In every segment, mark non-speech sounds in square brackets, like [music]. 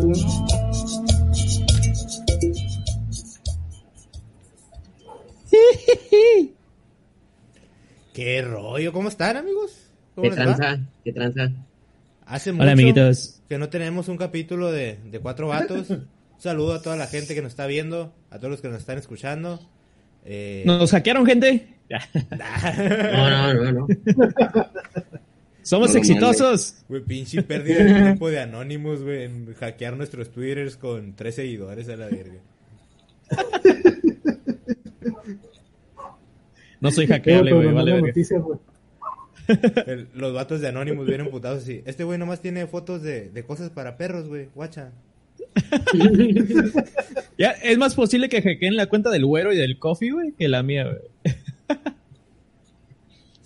[laughs] ¿Qué rollo? ¿Cómo están, amigos? ¿Cómo ¿Qué va? tranza? ¿Qué tranza? Hace mucho Hola, amiguitos. que no tenemos un capítulo de, de Cuatro Vatos. [laughs] Un saludo a toda la gente que nos está viendo, a todos los que nos están escuchando. Eh, ¿Nos hackearon, gente? [laughs] No, no, no, no. Somos No exitosos. Güey, pinche pérdida de tiempo [laughs] de Anonymous, güey, en hackear nuestros twitters con tres seguidores a la verga. No soy hackeable, güey. Vale, verga. noticias. El- los vatos de Anonymous vienen putados así. Este güey nomás tiene fotos de, de cosas para perros, güey. Guacha. [laughs] Ya, es más posible que hackeen la cuenta del güero y del coffee, güey, que la mía, güey. [laughs]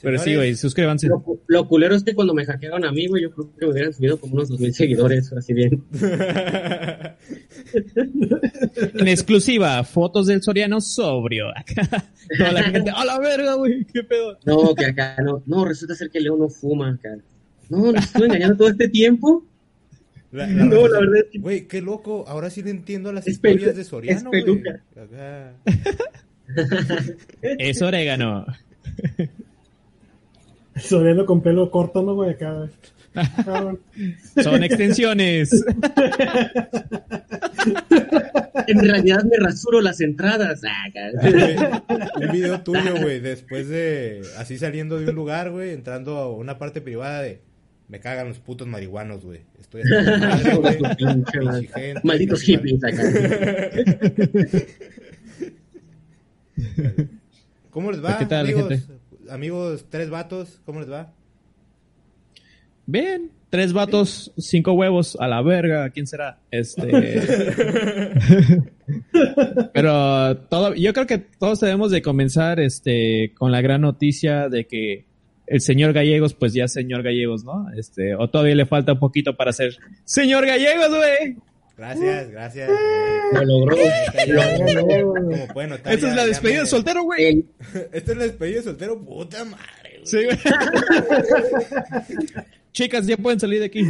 Pero sí, güey, suscríbanse. Lo, lo culero es que cuando me hackearon a mí, güey, yo creo que me hubieran subido como unos 2000 seguidores, así bien. [laughs] [laughs] En exclusiva, fotos del Soriano sobrio. [laughs] Toda la gente, a la verga, güey, qué pedo. No, que acá no. No, resulta ser que Leo no fuma acá. No, nos estuve engañando todo este tiempo. La- No, la verdad es que- Güey, qué loco. Ahora sí le entiendo las Es historias de Soriano, es güey. peluca. Acá. Es orégano. [laughs] Soriano con pelo corto, ¿no, güey? Acá. Son extensiones. [laughs] En realidad me rasuro las entradas. Ah, un video tuyo, güey, después de así saliendo de un lugar, güey, entrando a una parte privada de me cagan los putos marihuanos, güey. Estoy [laughs] madre, Malditos hippies acá. ¿Cómo les va, ¿Qué tal, amigos? gente? Amigos, tres vatos, ¿cómo les va? Bien, tres vatos, cinco huevos, a la verga, ¿quién será? Este. [laughs] Pero todo, yo creo que todos debemos de comenzar este con la gran noticia de que el señor Gallegos, pues ya señor Gallegos, ¿no? Este, o todavía le falta un poquito para ser señor Gallegos, güey. Gracias, gracias. Lo logró. Como pueden notar, Esta es la despedida de soltero, güey. El- [laughs] Esta es la despedida de soltero, puta madre, güey. Sí, güey. [laughs] Chicas, ya pueden salir de aquí.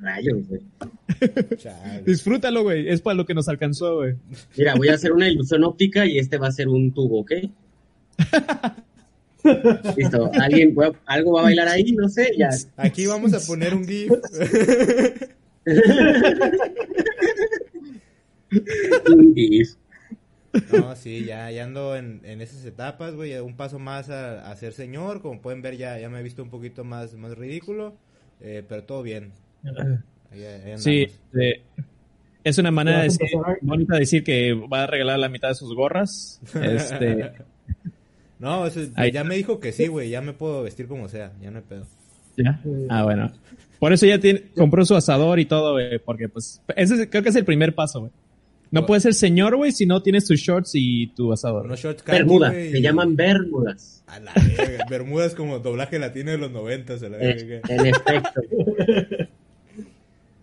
Rayos, güey. Chale. Disfrútalo, güey. Es para lo que nos alcanzó, güey. Mira, voy a hacer una ilusión óptica y este va a ser un tubo, ¿ok? [laughs] Listo. Alguien, algo va a bailar ahí, no sé, ya. Aquí vamos a poner un GIF. [laughs] Un gif. No, sí, ya, ya ando en, en esas etapas, güey, un paso más a, a ser señor, como pueden ver ya, ya me he visto un poquito más, más ridículo, eh, pero todo bien. Ahí- ahí andamos. Sí, eh, es una manera de decir, bonita de decir que va a regalar la mitad de sus gorras. Este, [laughs] No, eso es- Ahí. ya me dijo que sí, güey, ya me puedo vestir como sea, ya no hay pedo. ¿ya? Ah, bueno. Por eso ya tiene, compró su asador y todo, güey, porque pues ese es- creo que es el primer paso, güey. No puedes ser señor, güey, si no tienes tus shorts y tu asador. Unos shorts khaki, Bermuda. güey, Se llaman bermudas. A la verga, Bermudas como doblaje latino de los noventas, a la Eh, verga. en efecto. [laughs]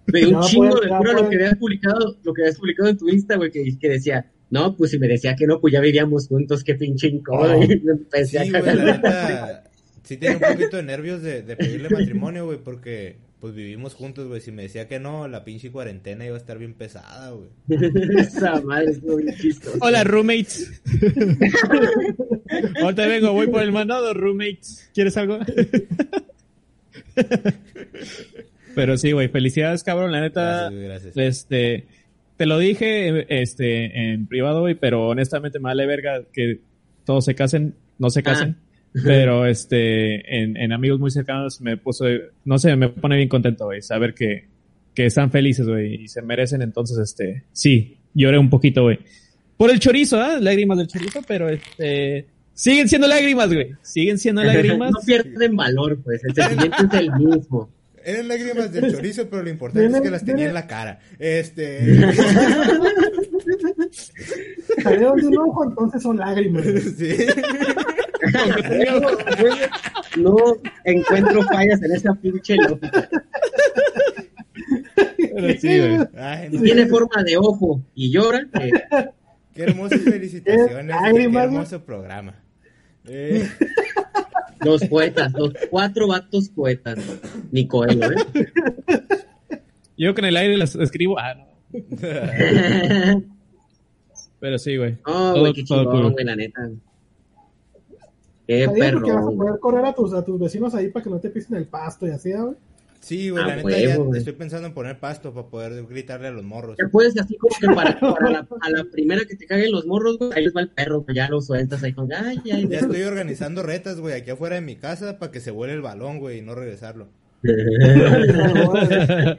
Me dio Ya un chingo puedes- de cura lo que habías publicado, lo que habías publicado en tu Insta, güey, que, que decía, no, pues si me decía que no, pues ya vivíamos juntos, qué pinche incómodo. Oh. Y me empecé Sí, a güey, la neta, sí tenía un poquito de nervios de, de pedirle matrimonio, güey, porque pues vivimos juntos, güey, si me decía que no, la pinche cuarentena iba a estar bien pesada, güey. [laughs] Esa madre estuvo bien chistosa. Hola, roommates. [laughs] Ahorita vengo, voy por el mandado, roommates. ¿Quieres algo? [laughs] Pero sí, güey, felicidades, cabrón, la neta. Gracias, gracias. Este, te lo dije este, en privado, güey, pero honestamente me vale verga que todos se casen, no se casen. [laughs] Pero este, en, en amigos muy cercanos me puso, no sé, me pone bien contento, güey, saber que, que están felices, güey, y se merecen. Entonces, este, sí, lloré un poquito, güey. Por el chorizo, ¿ah? Lágrimas del chorizo, pero este, siguen siendo lágrimas, güey. Siguen siendo [laughs] lágrimas. No pierden valor, pues, el sentimiento es el mismo. Eran lágrimas del [laughs] chorizo, pero lo importante es que las tenía en la cara. Este. Salieron de un ojo, entonces son lágrimas. [laughs] sí. [laughs] No encuentro fallas en esa pinche lógica. Pero sí. Ay, no. tiene forma de ojo y llora, eh, Qué hermosas felicitaciones. Qué lágrimas, Qué güey. hermoso programa. Eh, los poetas, los cuatro vatos poetas. Ni Coelho, ¿eh? Yo con el aire las escribo. Ah, no. [laughs] Pero sí, güey. No, Todo- güey, qué todo chingón, cool. güey, la neta. Qué bien porque vas a perro. poder correr a tus, a tus vecinos ahí para que no te pisen el pasto y así, ¿ah, güey. Sí, güey, Ah, la neta huevo, ya güey. estoy pensando en poner pasto para poder gritarle a los morros. Ya puedes así como que para, para la, a la primera que te caguen los morros, güey, ahí les va el perro, que ya lo sueltas ahí con, ay, ay, Ya estoy organizando retas, güey, aquí afuera de mi casa para que se vuele el balón, güey, y no regresarlo. [laughs]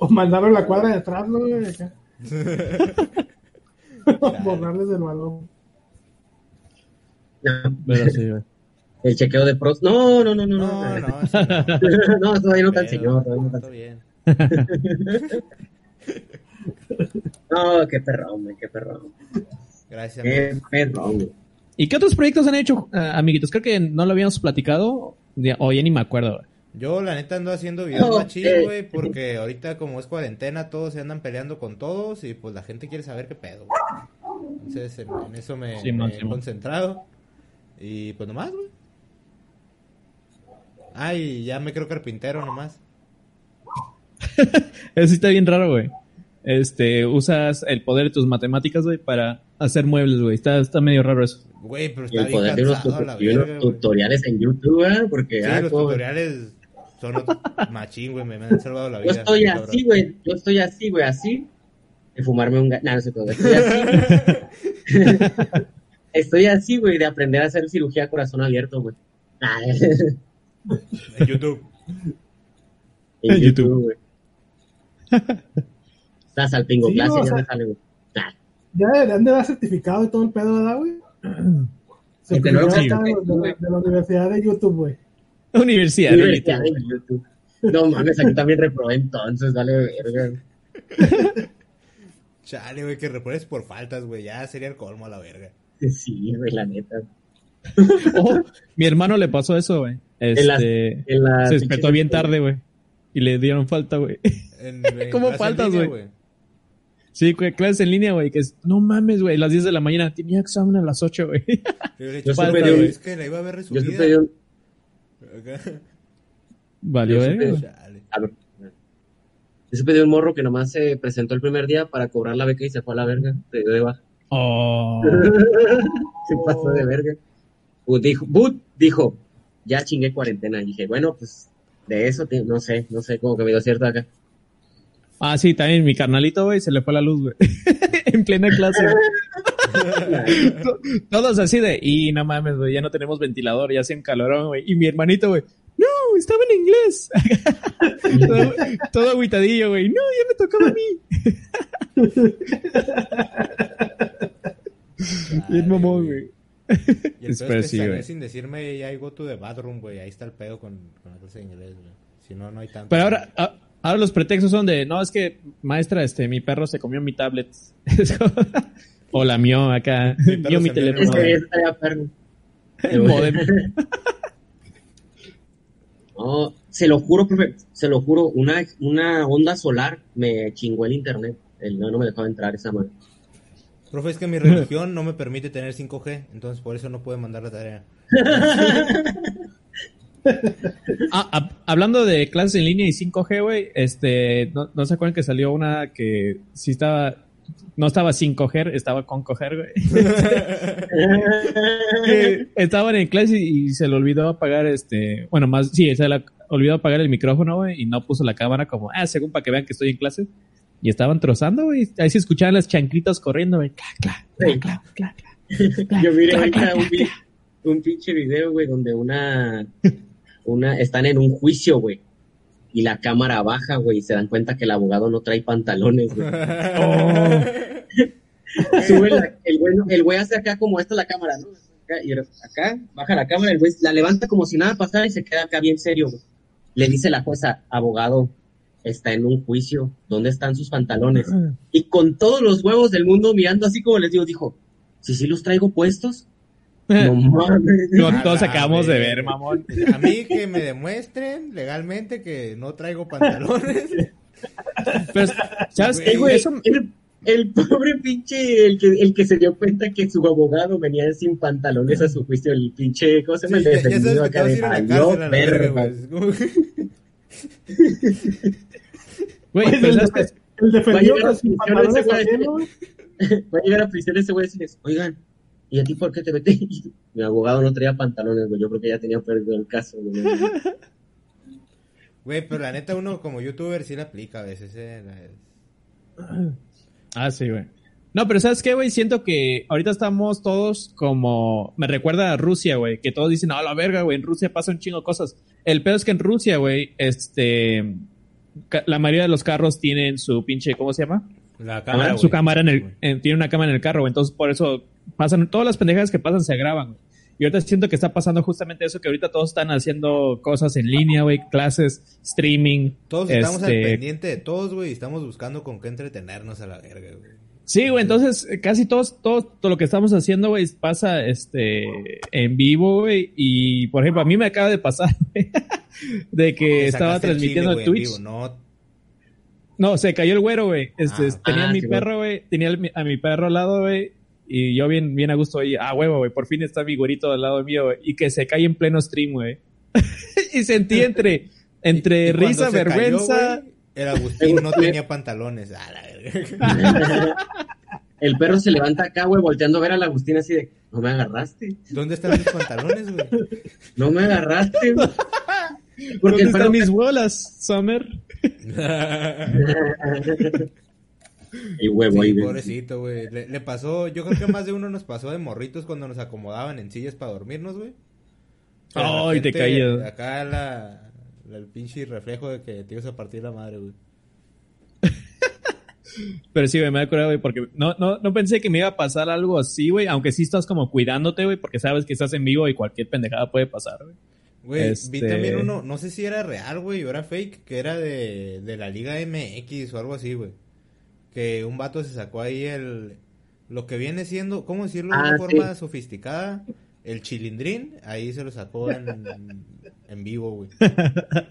O mandarlo a la cuadra de atrás, ¿no? güey? [laughs] Acá. [laughs] Borrarles del balón. Pero sí, güey. El chequeo de pros. No, no, no, no, No, no. no, [laughs] sí, no. No, todavía no tan Pero, señor, todavía no tan Todo bien. [laughs] No, qué perrón, güey, qué perrón. Gracias, Qué güey. ¿Y qué otros proyectos han hecho, ah, amiguitos? Creo que no lo habíamos platicado. O ya ni me acuerdo, güey. Yo, la neta, ando haciendo videos No, machín, eh. güey, porque ahorita, como es cuarentena, todos se andan peleando con todos y pues la gente quiere saber qué pedo, güey. Entonces, en, en eso me, Simón, me he Simón. concentrado. Y pues nomás, güey. Ay, ya me creo carpintero nomás. [laughs] Eso sí está bien raro, güey. Este, usas el poder de tus matemáticas, güey, para hacer muebles, güey. Está, está medio raro eso. Güey, pero Y está el bien poder de unos, verga, tutoriales en YouTube, ¿eh? Porque, Sí, ah, los tutoriales son otro- [laughs] machín, güey, me, me han salvado la yo vida. estoy cabrón. así, güey, yo estoy así, güey, así, de fumarme un... ga- No, no sé todo, estoy así. [laughs] estoy así, güey, de aprender a hacer cirugía a corazón abierto, güey. En YouTube. en En YouTube. Güey. Estás al pingo Sí, clase, no, o ya sea- me sale, güey. Ya deberían de dar certificado y todo el pedo, ¿verdad, güey? [clears throat] Creo, acá de, la, de la Universidad de YouTube, güey. Universidad. de Universidad YouTube. de YouTube. No mames, aquí también reprobé entonces, dale verga. Chale, güey, que repruebes por faltas, güey, ya sería el colmo a la verga. Sí, güey, la neta. [laughs] Oh, mi hermano le pasó eso, güey. Este, En la se despertó bien tarde, güey. Y le dieron falta, güey. [laughs] ¿Cómo faltas, güey? Sí, güey, clases en línea, güey, que es, no mames, güey, las 10 de la mañana, tenía examen a las 8, güey. [laughs] Yo Yo supe "Falta, güey, es que la iba a ver Yo resumida. supe. Valió, Yo supe- güey. Chale. A ver. Yo supe de un morro que nomás se presentó el primer día para cobrar la beca y se fue a la verga. Se dio de baja. Oh. Se pasó de verga. Dijo, But dijo, ya chingué cuarentena. Y dije, bueno, pues de eso no sé, no sé, como que me dio cierto acá. Ah, sí, también mi carnalito, güey, se le fue la luz, güey. [laughs] en plena clase, [laughs] Todos así de, y no mames, güey, ya no tenemos ventilador, ya hace un calorón, güey. Y mi hermanito, güey, no, estaba en inglés. [laughs] todo, todo agüitadillo, güey, no, ya me tocaba a mí. Bien mamón, güey. [laughs] Y el Pero es que sí, sin decirme, ya go to the bathroom, güey, ahí está el pedo con, con la clase de inglés, güey. Si no, no hay tanto. Pero ahora, a- ahora los pretextos son de, no, es que, maestra, este, mi perro se comió mi tablet. [laughs] O la mío acá, Mi perro yo mi teléfono. El modem. [laughs] No, se lo juro, profe, se lo juro, una, una onda solar me chingó el internet. El, no, no me dejaba entrar esa madre. Profe, es que mi religión no me permite tener 5G, entonces por eso no puedo mandar la tarea. [laughs] Ah, hab- hablando de clases en línea y 5G, güey, este, ¿no, no se acuerdan que salió una que sí estaba, no estaba sin coger, estaba con coger, güey? [laughs] Estaban en clase y, y se le olvidó apagar, este, bueno, más, sí, se le olvidó apagar el micrófono, güey, y no puso la cámara como, ah, según para que vean que estoy en clase. Y estaban trozando, güey, ahí se escuchaban las chancritas corriendo, güey, clac, clac, clac, clac, clac, clac. [laughs] Yo miré clac, ahorita clac, un, un pinche video, güey, donde una, una, están en un juicio, güey. Y la cámara baja, güey, y se dan cuenta que el abogado no trae pantalones, güey. [laughs] Oh. Sube la- el güey, el güey hace acá como esta la cámara, ¿no? Acá, y acá, baja la cámara, el güey la levanta como si nada pasara y se queda acá bien serio, güey. Le dice la jueza, abogado, está en un juicio, ¿dónde están sus pantalones? Y con todos los huevos del mundo mirando así como les digo, dijo, si sí los traigo puestos. [laughs] No mames. No, todos acabamos de ver, mamón. A mí que me demuestren legalmente que no traigo pantalones. [laughs] Pero, ¿sabes qué, güey? güey, Eso, el, el pobre pinche, el que, el que se dio cuenta que su abogado venía sin pantalones a su juicio, el pinche, ¿cómo se llama? Sí, el defendido acá de la valió cárcel a la verga, verga. [laughs] güey. Es como que- güey, Oye, pero el, ¿sabes defe- qué? el defendido Va a llegar a pantalones. [laughs] Va a llegar a prisión ese güey y decirles, oigan, ¿y a ti por qué te metí? [laughs] Mi abogado no traía pantalones, güey, yo creo que ya tenía perdido el caso, güey. [laughs] Güey, pero la neta uno como youtuber sí la aplica a veces. eh, la- Ah, sí, güey. No, pero ¿sabes qué, güey? Siento que ahorita estamos todos como... Me recuerda a Rusia, güey. Que todos dicen, ah, la verga, güey. En Rusia pasa un chingo de cosas. El pedo es que en Rusia, güey, este... ca- La mayoría de los carros tienen su pinche... ¿Cómo se llama? La Ah, cámara, su cámara en el... en- tiene una cámara en el carro. Entonces, por eso pasan... Todas las pendejadas que pasan se graban. Y ahorita siento que está pasando justamente eso, que ahorita todos están haciendo cosas en línea, güey. Clases, streaming. Todos estamos al este, pendiente de todos, güey, y estamos buscando con qué entretenernos a la verga, güey. Sí, güey, entonces eh, casi todos, todo, todo lo que estamos haciendo, güey, pasa este en vivo, güey, y por ejemplo, a mí me acaba de pasar, [laughs] güey, de que estaba transmitiendo chile, güey, Twitch. vivo, no, No, se cayó el güero, güey. Este, Ah. tenía Ah, a mi sí, perro, güey, tenía el- a mi perro al lado, güey, y yo bien, bien a gusto ahí, ah, huevo, güey, por fin está mi güerito al lado mío, güey, y que se cae en pleno stream, güey. [laughs] y sentí entre, [laughs] entre Y- y cuando risa, cayó, vergüenza. El Agustín no tenía pantalones. A la verga. [laughs] El perro se levanta acá, güey, volteando a ver a la Agustina así de, no me agarraste, ¿Dónde están mis pantalones, güey? [laughs] no me agarraste, güey. [laughs] ¿Dónde Porque el perro están mis bolas, Summer? Y huevo Sí, güey. pobrecito, güey. Le, le pasó, yo creo que más de uno nos pasó de morritos cuando nos acomodaban en sillas para dormirnos, güey. Ay, te repente, caías. Acá la, la- el pinche reflejo de que te ibas a partir la madre, güey. [laughs] Pero sí, güey, me da cuidado, güey, porque no, no, no pensé que me iba a pasar algo así, güey, aunque sí estás como cuidándote, güey, porque sabes que estás en vivo y cualquier pendejada puede pasar, güey. Güey, vi Este- también uno, no sé si era real, güey, o era fake, que era de, de la Liga MX o algo así, güey. Que un vato se sacó ahí el... Lo que viene siendo, ¿cómo decirlo de Ah, una sí. forma sofisticada? El chilindrín, ahí se lo sacó en, [laughs] en vivo, güey. [laughs]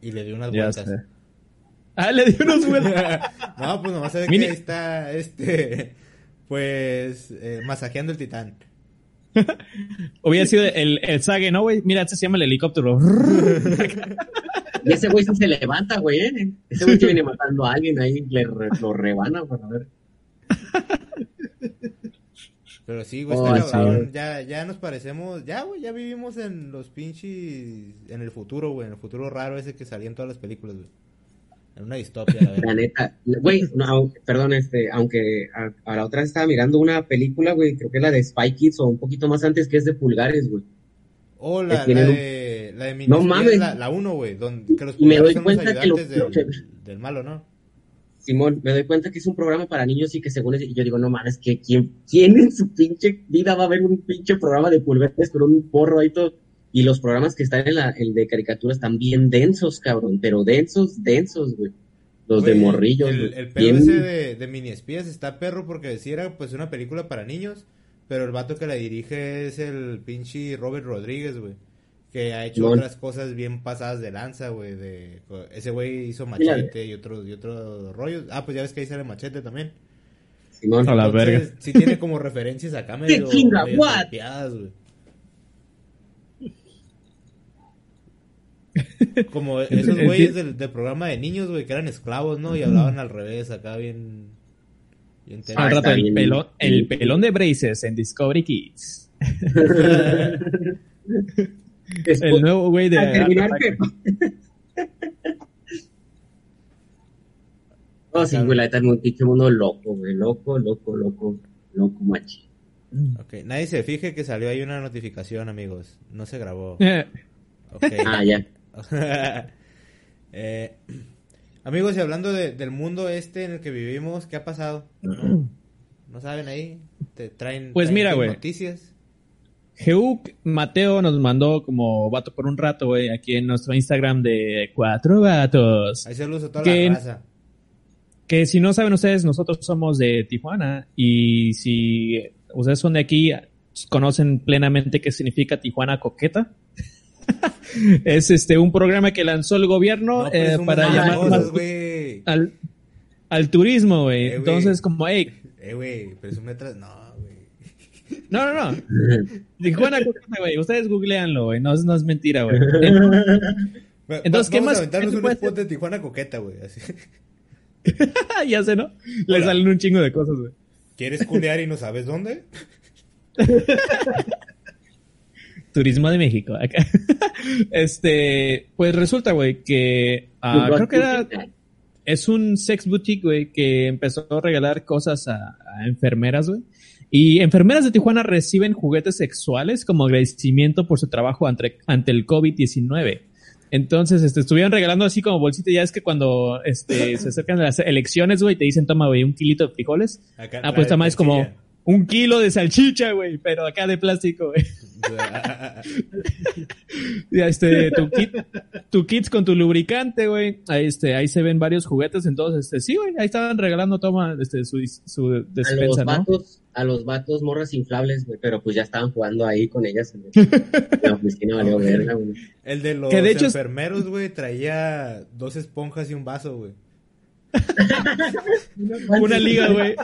Y le dio unas Ya vueltas. sé. Ah, le di unos [laughs] vueltas. no, pues nomás se ve Mini- que ahí está, este, pues, eh, masajeando el titán. [laughs] Hubiera sido el, el Sage, ¿no, güey? Mira, este se llama el helicóptero. Y ese güey sí se levanta, güey, ¿eh? Ese güey que viene matando a alguien ahí, le re- lo rebana, para ver. Pero sí, güey, Oh, está cabrón. Ya, ya nos parecemos, ya, güey, ya vivimos en los pinches, en el futuro, güey, en el futuro raro ese que salía en todas las películas, güey. En una distopia, la La verdad. neta, güey, no, perdón, este, aunque a, a la otra estaba mirando una película, güey, creo que es la de Spy Kids o un poquito más antes, que es de pulgares, güey. O la, la un- de, la de No Minispies, mames. la, la uno, güey, donde, que los Y me doy son los cuenta que lo- ayudantes que- [laughs] del, del malo, ¿no? Simón, me doy cuenta que es un programa para niños y que según es, y yo digo, no mames, que quién, quién en su pinche vida va a ver un pinche programa de pulgares con un porro ahí todo. Y los programas que están en la, el de caricaturas están bien densos, cabrón, pero densos, densos, güey. Los de morrillos, El, güey. el Bien- ese de, de mini espías está perro porque sí era pues una película para niños, pero el vato que la dirige es el pinche Robert Rodríguez, güey. Que ha hecho otras cosas bien pasadas de lanza, güey. De, ese güey hizo machete y otros y otros rollos. Ah, pues ya ves que ahí sale machete también. Simón. A la Entonces, verga. Sí tiene como referencias acá medio, chinga, medio güey. Como [laughs] esos güeyes del, del programa de niños, güey, que eran esclavos, ¿no? Y hablaban al revés, acá bien... bien Ah, rato, el pelón, el pelón de Braces en Discovery Kids. [laughs] [laughs] Después- El nuevo güey de... Terminar que- [laughs] Oh, sí, güey, la neta es un pinche mundo loco, güey, loco, loco, loco, loco, machi. Ok, nadie se fije que salió ahí una notificación, amigos. No se grabó. [laughs] Ok. [laughs] Ah, ya. Eh, amigos, y hablando de- del mundo este en el que vivimos, ¿qué ha pasado? ¿No, [clears throat] ¿No saben ahí? ¿Te traen, Pues traen mira, güey. noticias? Geuk Mateo nos mandó como vato por un rato, güey, aquí en nuestro Instagram de Cuatro Vatos. Ahí a toda Que- la raza. Que si no saben ustedes, nosotros somos de Tijuana y si ustedes son de aquí, conocen plenamente qué significa Tijuana Coqueta. [laughs] es este un programa que lanzó el gobierno No eh, para llamar cosas, al, al turismo, güey. Eh, güey. Entonces, como, hey, Eh, güey, presume. No. No, no, no. [laughs] Tijuana Coqueta, güey. Ustedes googleanlo, güey. No, es- no es mentira, güey. [laughs] Entonces, ¿qué vamos más- a aventarnos qué un spot de Tijuana coqueta, güey. así. [laughs] ya sé, ¿no? Le salen un chingo de cosas, güey. ¿Quieres culear y no sabes dónde? Turismo de México. Acá. este, pues resulta, güey, que ah, creo que era, es un sex boutique, güey, que empezó a regalar cosas a, a enfermeras, güey. Y enfermeras de Tijuana reciben juguetes sexuales como agradecimiento por su trabajo ante, ante el COVID-19. Entonces, este, estuvieron regalando así como bolsitas. Ya es que cuando este, se acercan las elecciones, güey, te dicen, toma, güey, un kilito de frijoles. Acá Ah, pues toma, es como. Un kilo de salchicha, güey, pero acá de plástico, güey. [laughs] Ya, este, tu kit, tu kits con tu lubricante, güey. Ahí, este, ahí se ven varios juguetes, entonces, este, sí, güey, ahí estaban regalando, toma, este, su, su a los despensa, ¿no? vatos, a los vatos morras inflables, güey, pero pues ya estaban jugando ahí con ellas [laughs] la oficina, valió verga, güey. El de los Que de hecho es- enfermeros, güey, traía dos esponjas y un vaso, güey. [laughs] Una liga, güey.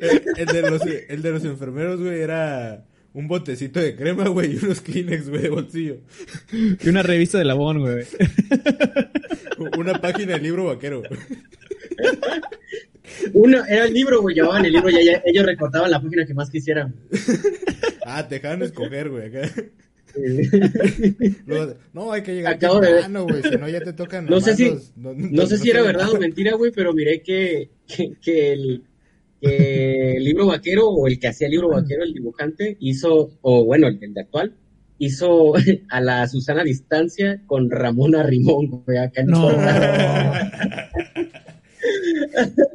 El, [laughs] el de los, el de los enfermeros, güey, era un botecito de crema, güey, y unos Kleenex, güey, de bolsillo. Y una revista de Labón, güey. [laughs] Una página del libro vaquero. Uno, era el libro, güey, llevaban el libro y ya- ellos recortaban la página que más quisieran. Ah, te dejaban escoger, güey, acá. No, hay que llegar Acabo de ver- temprano, güey, si no ya te tocan No sé si- los- no, No sé si era verdad o mentira, güey, pero miré que, que, que el, que el libro vaquero o el que hacía el libro vaquero, el dibujante, hizo, o bueno, el, el de actual, hizo [laughs] a la Susana a Distancia con Ramona Rimón, güey, acá en No. [laughs]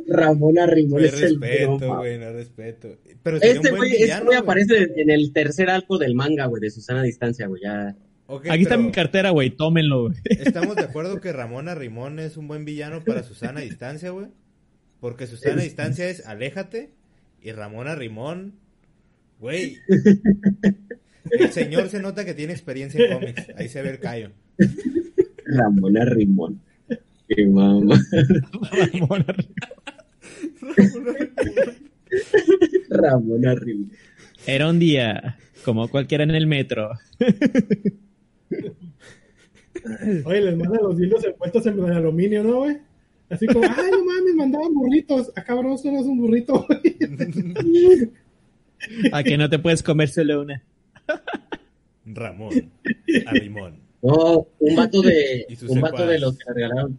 Ramona Rimón es el respeto, broma. güey, no respeto. Pero Este güey, este güey aparece en el tercer arco del manga, güey, de Susana a Distancia, güey, ya. Aquí está mi cartera, güey, tómenlo, güey. Estamos de acuerdo que Ramona Rimón es un buen villano para Susana a Distancia, güey. Porque Susana a Distancia es Aléjate y Ramona Rimón, güey. [laughs] El señor se nota que tiene experiencia en cómics. Ahí se ve el callo. Ramona Rimón. Qué mamá. Ramona Rimón. Era un día, como cualquiera en el metro. Oye, les mandan los hilos envueltos en aluminio, ¿no, güey? Así como, ay, no mames, mandaban burritos. Ah, cabrón, esto no es un burrito, güey. [laughs] A que no te puedes comer solo una. Ramón a Rimón. No, un vato de, un vato de los que le regalaron.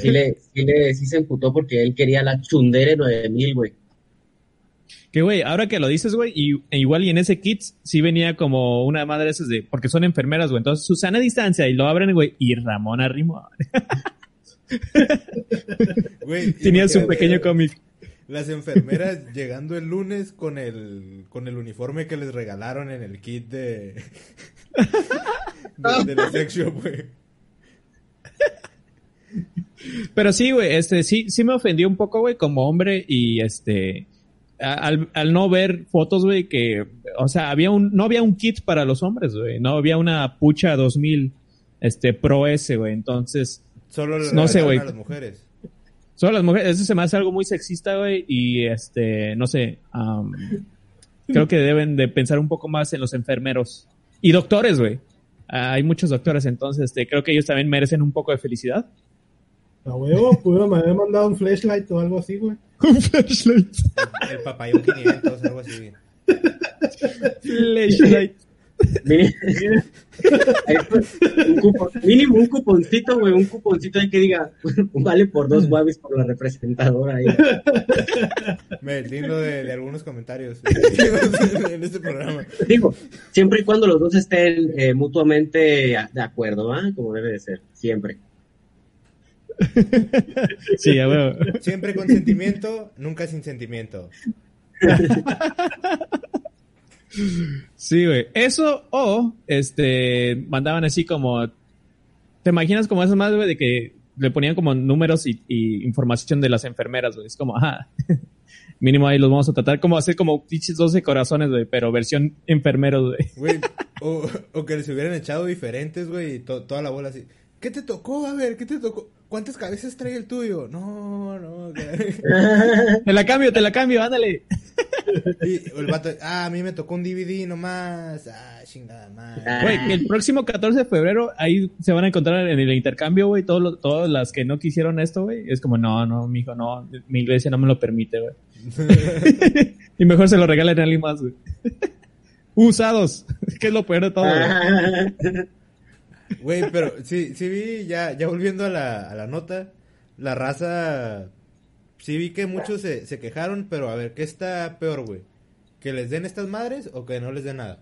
Sí, le, sí, le, sí se emputó porque él quería la Chundere 9000, güey. Que, güey, ahora que lo dices, güey, y, e igual y en ese kit sí venía como una madre de esas de, porque son enfermeras, güey. Entonces, Susana a distancia y lo abren, güey, y Ramona Rimón. [laughs] [laughs] Güey, Tenía su pequeño cómic. Las enfermeras [laughs] llegando el lunes con el con el uniforme que les regalaron en el kit de [laughs] de, de la sex shop, güey. Pero sí, güey, este, sí, sí me ofendió un poco, güey, como hombre y este, a- al, al no ver fotos, güey, que, o sea, había un, no había un kit para los hombres, güey, no había una pucha 2000, este, Pro S, güey, entonces, Solo le No sé, regalaron güey. a las mujeres. solo las mujeres, eso se me hace algo muy sexista, güey, y este, no sé, creo que deben de pensar un poco más en los enfermeros y doctores, güey. Hay muchos doctores, entonces, este, creo que ellos también merecen un poco de felicidad. A huevo, pudieron haber mandado un flashlight o algo así, güey. [laughs] Un flashlight. El papayón 500, algo así. [laughs] Flashlight. Mini- un cupo- mínimo un cuponcito, güey, un cuponcito ahí que diga, [laughs] vale por dos wavis por la representadora ahí. Me digno de, de algunos comentarios [laughs] en este programa. Digo, siempre y cuando los dos estén eh, mutuamente de acuerdo, ¿ah? Como debe de ser, siempre. Sí, a huevo. Siempre con sentimiento, nunca sin sentimiento. [laughs] Sí, güey. Eso o, este, mandaban así como, ¿te imaginas como esas más, güey, de que le ponían como números y, y información de las enfermeras, güey? Es como, ajá, [laughs] mínimo ahí los vamos a tratar como hacer como pinches 12 corazones, güey, pero versión enfermeros, güey. [laughs] O, o que les hubieran echado diferentes, güey, y to- toda la bola así. ¿Qué te tocó? A ver, ¿qué te tocó? ¿Cuántas cabezas trae el tuyo? No, no. [laughs] Te la cambio, te la cambio, ándale. [laughs] Y el vato, ah, a mí me tocó un DVD nomás. Ah, chingada madre. Güey, que el próximo 14 de febrero ahí se van a encontrar en el intercambio, güey, todos todas las que no quisieron esto, güey. Es como, no, no, mijo, no, mi iglesia no me lo permite, güey. [laughs] y mejor se lo regalen a alguien más, güey. [laughs] Usados, que es lo peor de todo, güey. Güey, pero sí, sí vi, ya, ya volviendo a la, a la nota, la raza, sí vi que muchos se, se quejaron, pero a ver, ¿qué está peor, güey? ¿Que les den estas madres o que no les den nada?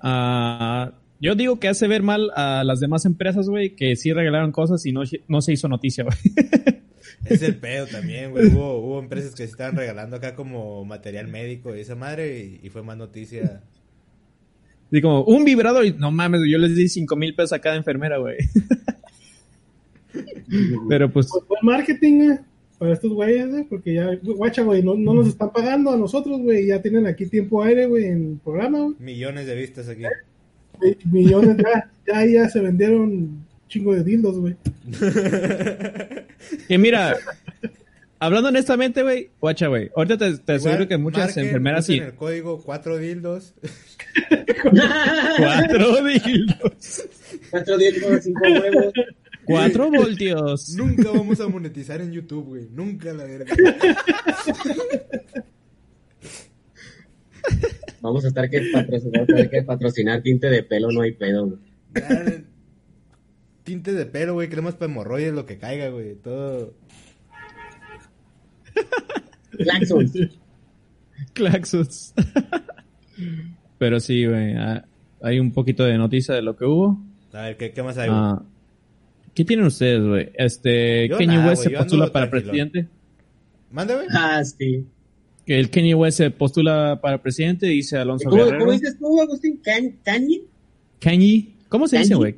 Ah, yo digo que hace ver mal a las demás empresas, güey, que sí regalaron cosas y no, no se hizo noticia, güey. [laughs] Es el pedo [laughs] también, güey. Hubo, hubo empresas que se estaban regalando acá como material médico y esa madre y, y fue más noticia. [laughs] Así como, un vibrador y no mames, yo les di cinco mil pesos a cada enfermera, güey. [laughs] Pero pues, Pues buen marketing, güey, para estos güeyes, güey, porque ya, guacha, güey, no, no nos están pagando a nosotros, güey, ya tienen aquí tiempo aire, güey, en el programa, güey. Millones de vistas aquí. Mi- Millones, ya, ya, ya se vendieron un chingo de dildos, güey. que mira, hablando honestamente, güey, guacha, güey, ahorita te, te aseguro que muchas marquen, enfermeras sí. el código 4 [laughs] dildos. Cuatro dildos. Cuatro con cinco huevos. Cuatro [laughs] voltios. Nunca vamos a monetizar en YouTube, güey. Nunca la verga. Vamos a estar que patrocinar, que patrocinar tinte de pelo, no hay pedo, güey. Tinte de pelo, güey. Cremas para hemorroides, lo que caiga, güey. Todo. Claxons. Claxons. Pero sí, güey, hay un poquito de noticia de lo que hubo. A ver, ¿qué, qué más hay? Ah, ¿Qué tienen ustedes, güey? Este, Yo Kanye nada, West se yo postula para tranquilo. presidente. Manda, güey. Ah, sí. Que el Kanye West se postula para presidente, dice Alonso ¿Cómo, Guerrero. cómo dices tú, Agustín? ¿Can- ¿Kanye? Kanye. ¿Cómo se dice, güey?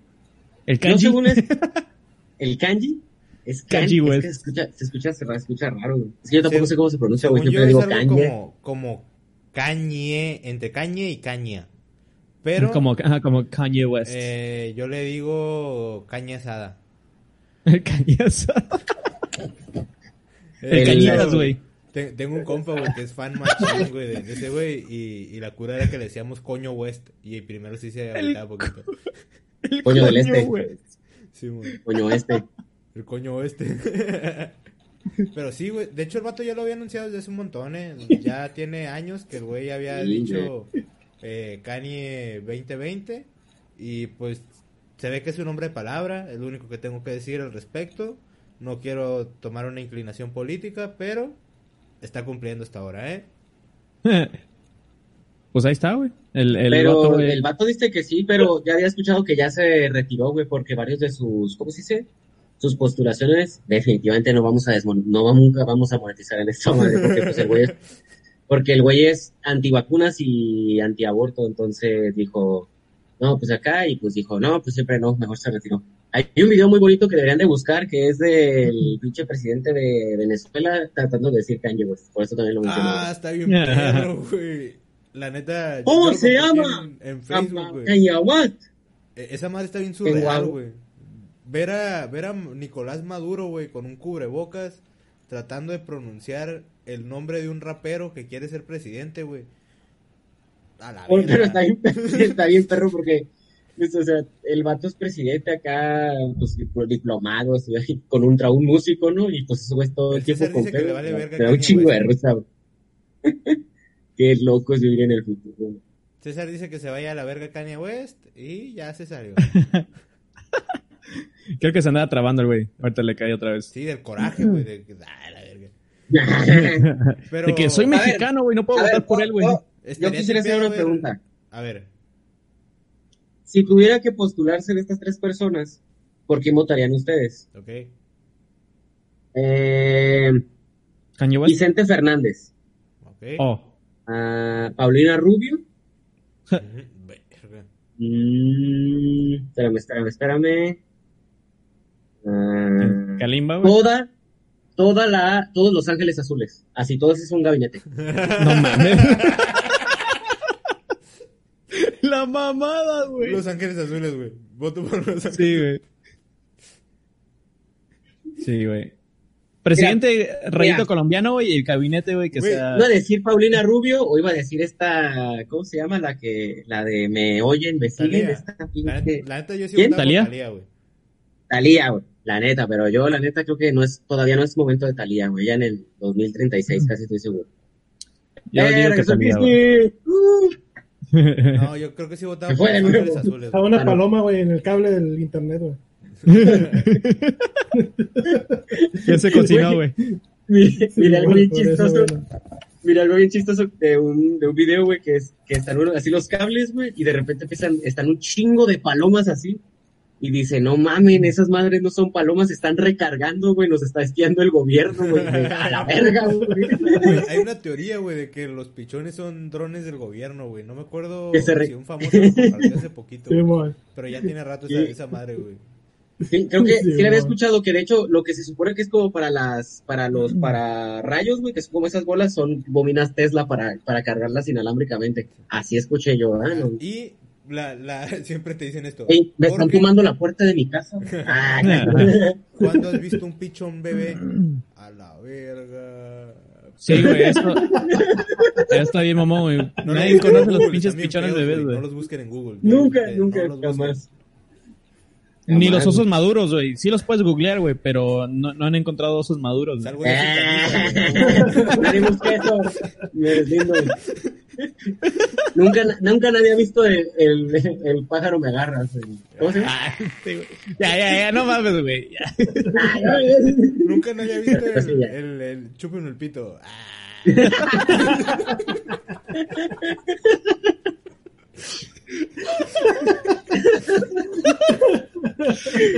El No, Kanye. según es [laughs] el kanji. Es Kanji kanji, es West. que se escucha, se escucha, se escucha raro, güey. Es que yo tampoco Se- sé cómo se pronuncia, güey. Yo es digo kanye. como, como cañe, entre cañe y caña. Pero como, ajá, como Kanye West. eh, yo le digo caña asada. El Kanye. [laughs] el El- güey. Te- Tengo un compa, güey, que es fan machín, güey, de, ese güey. Y, y la cura era que le decíamos coño West. Y primero sí se agüitaba poquito. [laughs] El Coño del este. West. Sí, güey. Coño, este. El coño oeste. [laughs] Pero sí, güey. De hecho, el vato ya lo había anunciado desde hace un montón, ¿eh? Ya tiene años que el güey había Sí, dicho eh, Kanye 2020. Y pues se ve que es un hombre de palabra. Es lo único que tengo que decir al respecto. No quiero tomar una inclinación política, pero está cumpliendo hasta ahora, ¿eh? [laughs] Pues ahí está, güey. El, el pero vato, güey. el vato dice que sí, pero ya había escuchado que ya se retiró, güey, porque varios de sus, ¿cómo se dice? Sus postulaciones, definitivamente no vamos a desmon no vamos, nunca vamos a monetizar en esta madre, porque pues el güey es, porque el güey es antivacunas y antiaborto, entonces dijo, no, pues acá, y pues dijo, no, pues siempre no, mejor se retiró. Hay un video muy bonito que deberían de buscar, que es del pinche presidente de Venezuela tratando de decir Kanye West, por eso también lo mencioné. Ah, está bien perro, [laughs] güey. La neta. ¿Cómo se llama? En, en Facebook, güey. Kanye West. E- Esa madre está bien surreal, güey. Ver a, ver a Nicolás Maduro, güey, con un cubrebocas, tratando de pronunciar el nombre de un rapero que quiere ser presidente, güey. La pero está bien, está bien perro [laughs] porque pues, o sea, el vato es presidente acá, pues dipl- diplomado, así, con un, tra- un músico, ¿no? Y pues eso es todo el El tiempo con Te da un chingo de risa, güey. [laughs] Qué loco es vivir en el futuro. César dice que se vaya a la verga Kanye West y ya se salió. [laughs] Creo que se andaba trabando el güey. Ahorita le cae otra vez. Sí, del coraje, güey. De, que, ah, la verga. Pero, de que soy mexicano, güey. No puedo votar ver, por él, güey. Yo- quisiera hacer una pregunta. A ver, Si tuviera que postularse de estas tres personas, ¿por quién votarían ustedes? ok. Eh. Vicente Fernández. Ok. Oh. a Paulina Rubio. [laughs] Mm, espérame, espérame, espérame. Ah, Kalimba, toda, toda la, todos los ángeles azules. Así, todos es un gabinete. [laughs] No mames. La mamada, güey. Los Ángeles Azules, güey. Voto por Los Ángeles. Sí, güey. Sí, güey. Presidente rayito mira. colombiano, güey, y el gabinete, güey, que Güey, sea... ¿Iba a decir Paulina Rubio o iba a decir esta, ¿cómo se llama? La que, la de me oyen, me siguen, Talía. esta La, pinche neta- la neta yo sí ¿Quién? ¿Talía? Talía, güey. Talía, güey. La neta, pero yo la neta creo que no es, todavía no es momento de Talía, güey. Ya en el 2036 casi estoy seguro. Yo ¡Eh, digo que regresó Talía! ¡Uh! No, [laughs] yo creo que sí votaba por Los. Ángeles Azules. Estaba una paloma, güey, en el cable del internet, güey. [laughs] Ya se cocinó, güey. Mira, mira algo bien eso, chistoso. güey. Mira algo bien chistoso de un, de un video, güey, que es que están así los cables, güey, y de repente empiezan, están un chingo de palomas así. Y dice, no mamen, esas madres no son palomas, están recargando, güey, nos está espiando el gobierno, güey. [laughs] A la verga, güey. Hay una teoría, güey, de que los pichones son drones del gobierno, güey. No me acuerdo Que se re- si un famoso lo compartió hace poquito, Sí. Pero ya tiene rato esa, esa madre, güey. Sí, creo que Sí, sí, le había escuchado que de hecho lo que se supone que es como para las, para los, para rayos, güey, que son como esas bolas, son bobinas Tesla para, para cargarlas inalámbricamente. Así escuché yo, ah, no. Y la, la, [laughs] siempre te dicen esto. Me están fumando la puerta de mi casa. [laughs] Ah, [laughs] ¿Cuándo has visto un pichón bebé? A la verga. Sí, güey, eso... Ya está bien, mamón, güey. No Nadie conoce los pinches pichones bebés, güey. No los busquen en Google. nunca, Eh, nunca, no los busquen. Ni los osos maduros, güey. Sí los puedes googlear, güey, pero no, no han encontrado osos maduros. Salgo de Ah, [laughs] nunca, nunca nadie ha visto el, el, el pájaro me agarra. güey. ¿Cómo se llama? Ah, sí. Ya, ya, ya, no mames, güey. Nunca nadie ha visto Pues sí, el, el, el chúpenme el pito. Ah. [laughs] [laughs]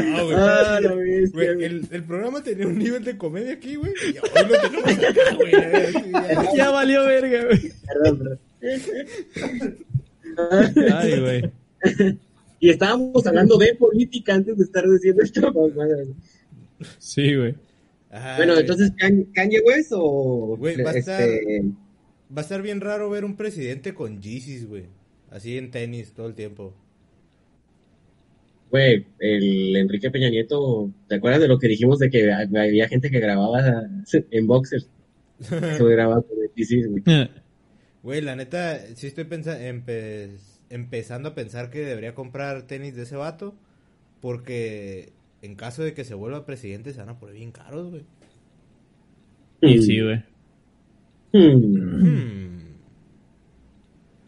No, güey. Ah, la bestia, Güey, güey. el, el programa tenía un nivel de comedia aquí, güey. Y hoy lo tenemos acá, güey. [laughs] Así, ya. Ya valió verga, güey. Perdón, perdón. Ay, güey. Y estábamos hablando de política antes de estar diciendo esto. Sí, güey. Ajá, Bueno, güey. entonces, ¿Kanye West o...? Güey, va a estar- este, Va a estar bien raro ver un presidente con Yeezys, güey. Así en tenis todo el tiempo. Güey, el Enrique Peña Nieto, ¿te acuerdas de lo que dijimos de que había gente que grababa [laughs] en boxers? Eso grababa con el güey. Güey, la neta, sí estoy empe- empezando a pensar que debería comprar tenis de ese vato. Porque en caso de que se vuelva presidente se van a poner bien caros, güey. Y sí, güey. Hmm. Hmm.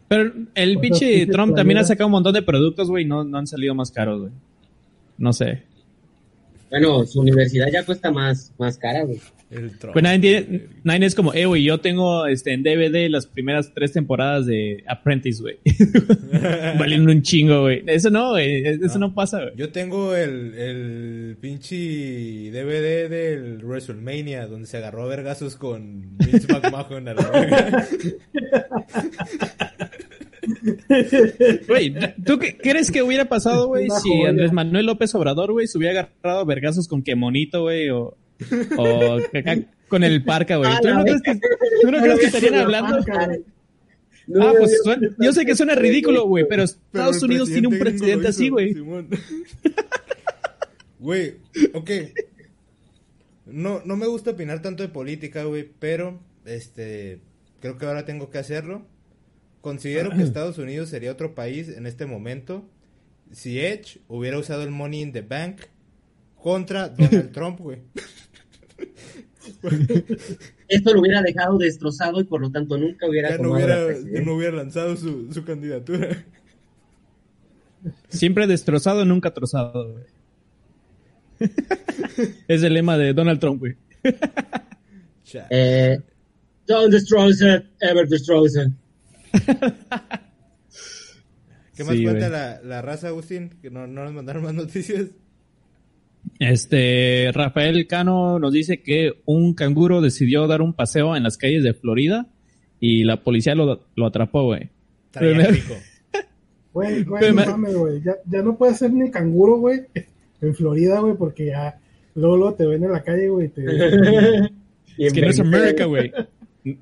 Pero el pinche Trump también ha sacado un montón de productos, güey, no, no han salido más caros, güey. No sé. Bueno, su universidad ya cuesta más, más cara, güey. El Trump. Pues nadie, tiene- nadie es como, eh, güey, yo tengo este, en DVD las primeras tres temporadas de Apprentice, güey. [laughs] Valiendo un chingo, güey. Eso no, güey. Eso no, pasa, güey. Yo tengo el, el pinche DVD del WrestleMania donde se agarró a vergazos con Vince McMahon a la verga. [laughs] Güey, ¿tú qué crees que hubiera pasado, güey, si joya. Andrés Manuel López Obrador, güey, se hubiera agarrado a vergazos con Quemonito, güey, o, con el Parca, güey? ¿Tú no crees que, tú no crees que estarían hablando? No, Ah, pues yo- suena- yo sé que suena ridículo, güey, pero Estados Unidos tiene un presidente así, güey. Güey, ok. No, no me gusta opinar tanto de política, güey, pero este creo que ahora tengo que hacerlo. Considero que [clears throat] Estados Unidos sería otro país en este momento si Edge hubiera usado el Money in the Bank contra Donald [laughs] Trump, güey. [laughs] Esto lo hubiera dejado destrozado y por lo tanto nunca hubiera Ya no hubiera, presidencia. ya no hubiera lanzado su, su candidatura. [laughs] Siempre destrozado, nunca trozado, güey. es el lema de Donald Trump, güey. Eh, don't destroy it, ever destroy it. [laughs] ¿Qué más sí, cuenta la, la raza, Agustín? Que no, no nos mandaron más noticias. Este, Rafael Cano nos dice que un canguro decidió dar un paseo en las calles de Florida y la policía lo, lo atrapó, güey. [laughs] Güey, güey, no mames, güey. Ya, ya no puede ser ni canguro, güey, en Florida, güey, porque ya luego, te ven en la calle, güey. Te... [laughs] es que no es América, güey.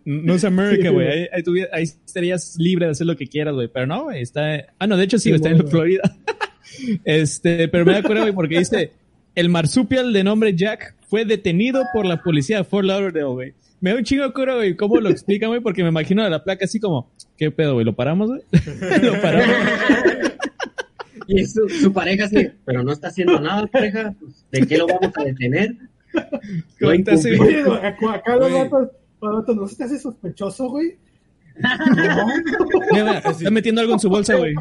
No es [laughs] América, güey. Ahí, ahí, estarías libre de hacer lo que quieras, güey. Pero no, güey. Está. Ah, no, de hecho sí, está en Florida. [laughs] este, pero me da cuenta, güey, porque dice: el marsupial de nombre Jack fue detenido por la policía de Fort Lauderdale, güey. Me da un chingo de cura, güey. ¿Cómo lo explican, güey? Porque me imagino a la placa así como, ¿qué pedo, güey? ¿Lo paramos, güey? [laughs] ¿Lo paramos? y su, su, pareja así, pero no está haciendo nada, pareja. Pues, ¿De qué lo vamos a detener? No acá los datos, ¿no se te hace sospechoso, güey? No. está metiendo algo en su bolsa, güey.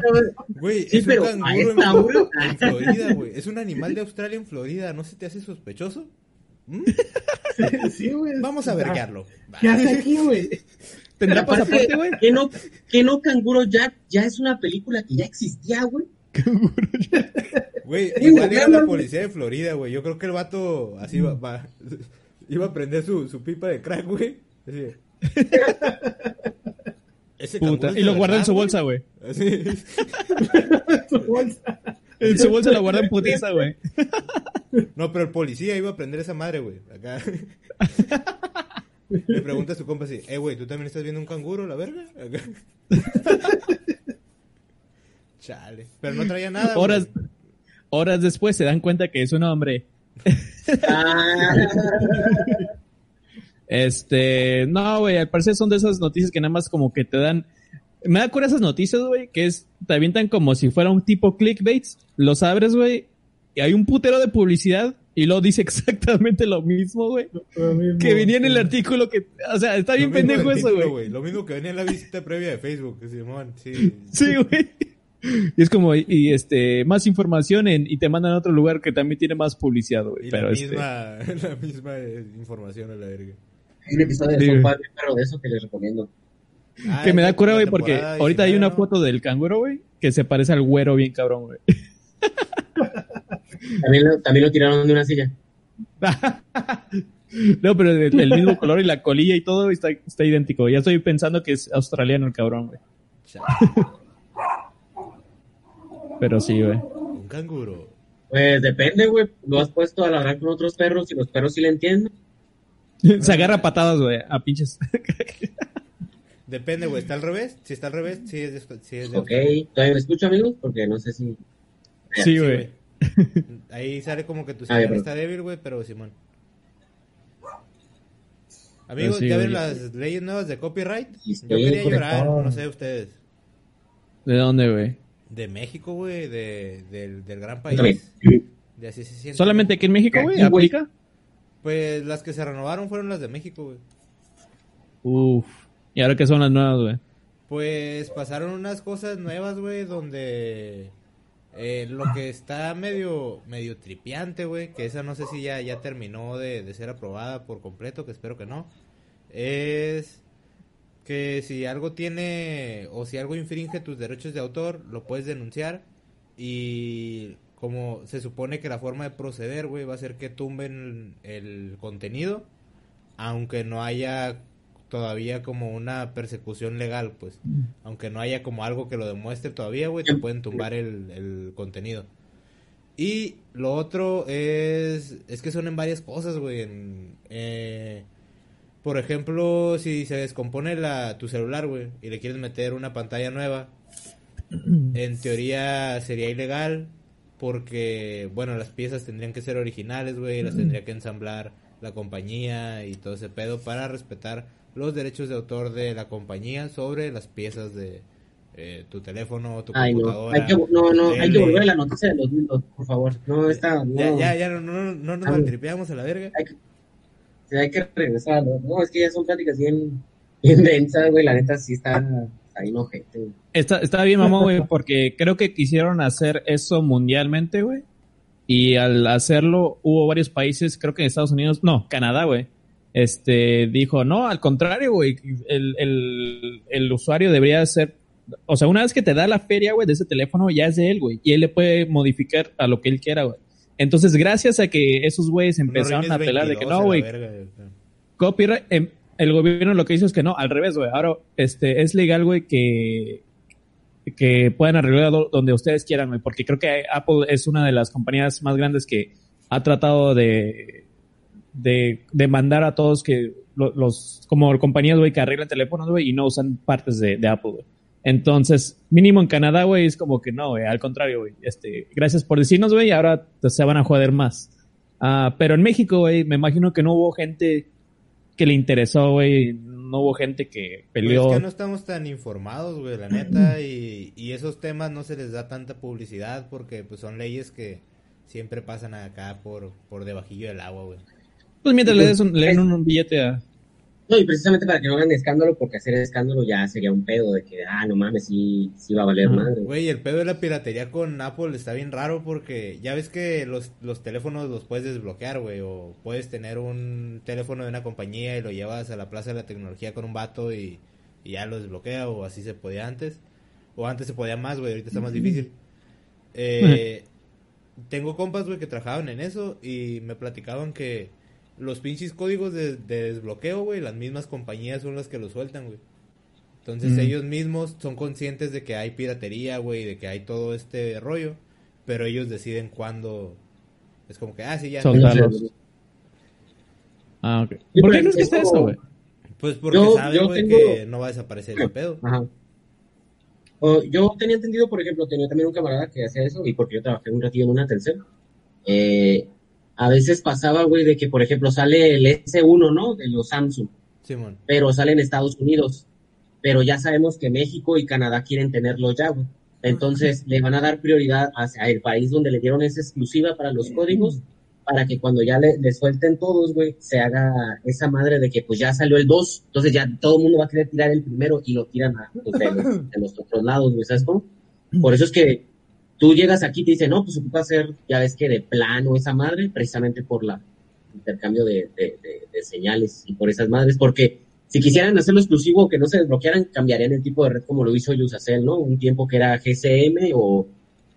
Güey, sí, es pero un canguro en, en, Florida, güey. Es un animal de Australia en Florida. ¿No se te hace sospechoso? ¿Mm? Sí, güey. Vamos a vergarlo. ¿Qué hace aquí, güey? ¿Tendrá pasaporte, güey? Que no, que no Canguro Jack ya es una película que ya existía, güey. Canguro Jack. Güey, igual era la policía de Florida, güey. Yo creo que el vato así va, va iba a prender su, su pipa de crack, güey. [laughs] Ese Puta, y lo guarda en su bolsa, güey. Así. su bolsa. En su bolsa lo guarda en putiza, güey. No, pero el policía iba a prender esa madre, güey. Acá. [laughs] Le pregunta a su compa así, eh, güey, ¿tú también estás viendo un canguro, la verga? [laughs] Chale. Pero no traía nada, Horas, horas después se dan cuenta que es un hombre. Este, no, güey, al parecer son de esas noticias que nada más como que te dan me da cura esas noticias, güey, que es, te avientan como si fuera un tipo clickbait, los abres, güey, y hay un putero de publicidad y luego dice [laughs] exactamente lo mismo, güey. Que venía en el artículo que, o sea, está bien pendejo eso, güey. Lo mismo que venía en la visita previa de Facebook, Simón, sí. Sí, güey. Y es como, y, este, más información en, y te mandan a otro lugar que también tiene más publicidad, güey. Pero la este misma, [laughs] la misma información a la verga. Hay un episodio de sí. pero de eso que les recomiendo. Ah, que me da cura, güey, porque ahorita hay una foto del canguro, güey, que se parece al güero bien cabrón, güey. [laughs] ¿También lo, también lo tiraron de una silla. [laughs] no, pero el, mismo color y la colilla y todo está, está idéntico. Ya estoy pensando que es australiano el cabrón, güey. pero sí, güey. Un canguro. Pues depende, güey. Lo has puesto a hablar con otros perros y los perros sí le entienden. [laughs] Se agarra patadas, güey, a pinches. [laughs] Depende, güey. ¿Está al revés? Si está al revés, sí es de, sí es de Ok, ¿todavía me escucho, amigos? Porque no sé si... [laughs] Sí, güey. Ahí sale como que tu señal está débil, güey, pero Simón. Amigos, sí, ¿ya ven las leyes nuevas de copyright? Yo quería llorar, no sé ustedes. ¿De dónde, güey? De México, güey, de, del, del gran país. De así se siente. ¿Solamente aquí en México, güey? ¿Aplica? Pues las que se renovaron fueron las de México, güey. Uf. ¿Y ahora qué son las nuevas, güey? Pues pasaron unas cosas nuevas, güey, donde eh, lo que está medio medio tripiante, güey, que esa no sé si ya, ya terminó de, de, ser aprobada por completo, que espero que no, es que si algo tiene o si algo infringe tus derechos de autor, lo puedes denunciar y como se supone que la forma de proceder, güey, va a ser que tumben el contenido, aunque no haya todavía como una persecución legal, pues. Mm. Aunque no haya como algo que lo demuestre todavía, güey, te pueden tumbar el, el contenido. Y lo otro es, es que son en varias cosas, güey. Eh, por ejemplo, si se descompone la, tu celular, güey, y le quieres meter una pantalla nueva, en teoría sería ilegal porque, bueno, las piezas tendrían que ser originales, güey, las tendría que ensamblar la compañía y todo ese pedo para respetar los derechos de autor de la compañía sobre las piezas de eh, tu teléfono, tu computadora. No, hay que, no, no, hay que volver a la noticia de los libros, por favor. No, está. No. Ya, ya, ya, no, no, no nos maltripeamos a la verga. Hay que, hay que regresar. No, es que ya son pláticas bien, bien densas, güey. La neta sí está. Ahí no, gente. Está, está bien, mamá, güey, porque creo que quisieron hacer eso mundialmente, güey. Y al hacerlo, hubo varios países, creo que en Estados Unidos, no, Canadá, güey, este, dijo, no, al contrario, güey, el, el, el, usuario debería ser, o sea, una vez que te da la feria, güey, de ese teléfono, ya es de él, güey, y él le puede modificar a lo que él quiera, güey. Entonces, gracias a que esos güeyes empezaron a pelar de que no, güey, copyright, em, el gobierno lo que hizo es que no, al revés, güey. Ahora, este, es legal, güey, que, que puedan arreglar donde ustedes quieran, güey. Porque creo que Apple es una de las compañías más grandes que ha tratado de, de, de mandar a todos que los, como compañías, güey, que arreglan teléfonos, güey, y no usan partes de, Apple, güey. Entonces, mínimo en Canadá, güey, es como que no, güey, al contrario, güey. Este, gracias por decirnos, güey, ahora se van a joder más. Ah, pero en México, güey, me imagino que no hubo gente que le interesó, güey. No hubo gente que peleó. Pues es que no estamos tan informados, güey, la neta. [clears throat] Y, y esos temas no se les da tanta publicidad porque pues son leyes que siempre pasan acá por, por debajillo del agua, güey. Pues mientras le, des un, le den un billete a, no, y precisamente para que no hagan escándalo, porque hacer escándalo ya sería un pedo de que, ah, no mames, sí, sí va a valer madre. Güey, el pedo de la piratería con Apple está bien raro porque ya ves que los, los teléfonos los puedes desbloquear, güey, o puedes tener un teléfono de una compañía y lo llevas a la Plaza de la Tecnología con un vato y, y ya lo desbloquea, o así se podía antes. O antes se podía más, güey, ahorita está más difícil. [laughs] Eh, tengo compas, güey, que trabajaban en eso y me platicaban que los pinches códigos de, desbloqueo, güey, las mismas compañías son las que los sueltan, güey. Entonces ellos mismos son conscientes de que hay piratería, güey, de que hay todo este rollo, pero ellos deciden cuándo. Es como que, ah, sí, ya. Soltarlos. Ah, ok. ¿Por qué no es que está eso, güey? Pues porque saben, güey, que no va a desaparecer el pedo. Ajá. yo tenía entendido, por ejemplo, tenía también un camarada que hacía eso, y porque yo trabajé un ratito en una tercera. Eh, a veces pasaba, güey, de que, por ejemplo, sale el S1, ¿no? De los Samsung. Simón. Pero sale en Estados Unidos. Pero ya sabemos que México y Canadá quieren tenerlo ya, güey. Entonces, le van a dar prioridad hacia el país donde le dieron esa exclusiva para los códigos, para que cuando ya le, suelten todos, güey, se haga esa madre de que pues ya salió el 2, entonces ya todo el mundo va a querer tirar el primero y lo tiran a, pues, de, los, otros lados, güey, ¿sabes cómo? Por eso es que tú llegas aquí y te dicen, no, pues ocupa hacer, ya ves que de plano esa madre, precisamente por la intercambio de, señales y por esas madres, porque si quisieran hacerlo exclusivo que no se desbloquearan, cambiarían el tipo de red como lo hizo Yusacel, ¿no? Un tiempo que era GCM o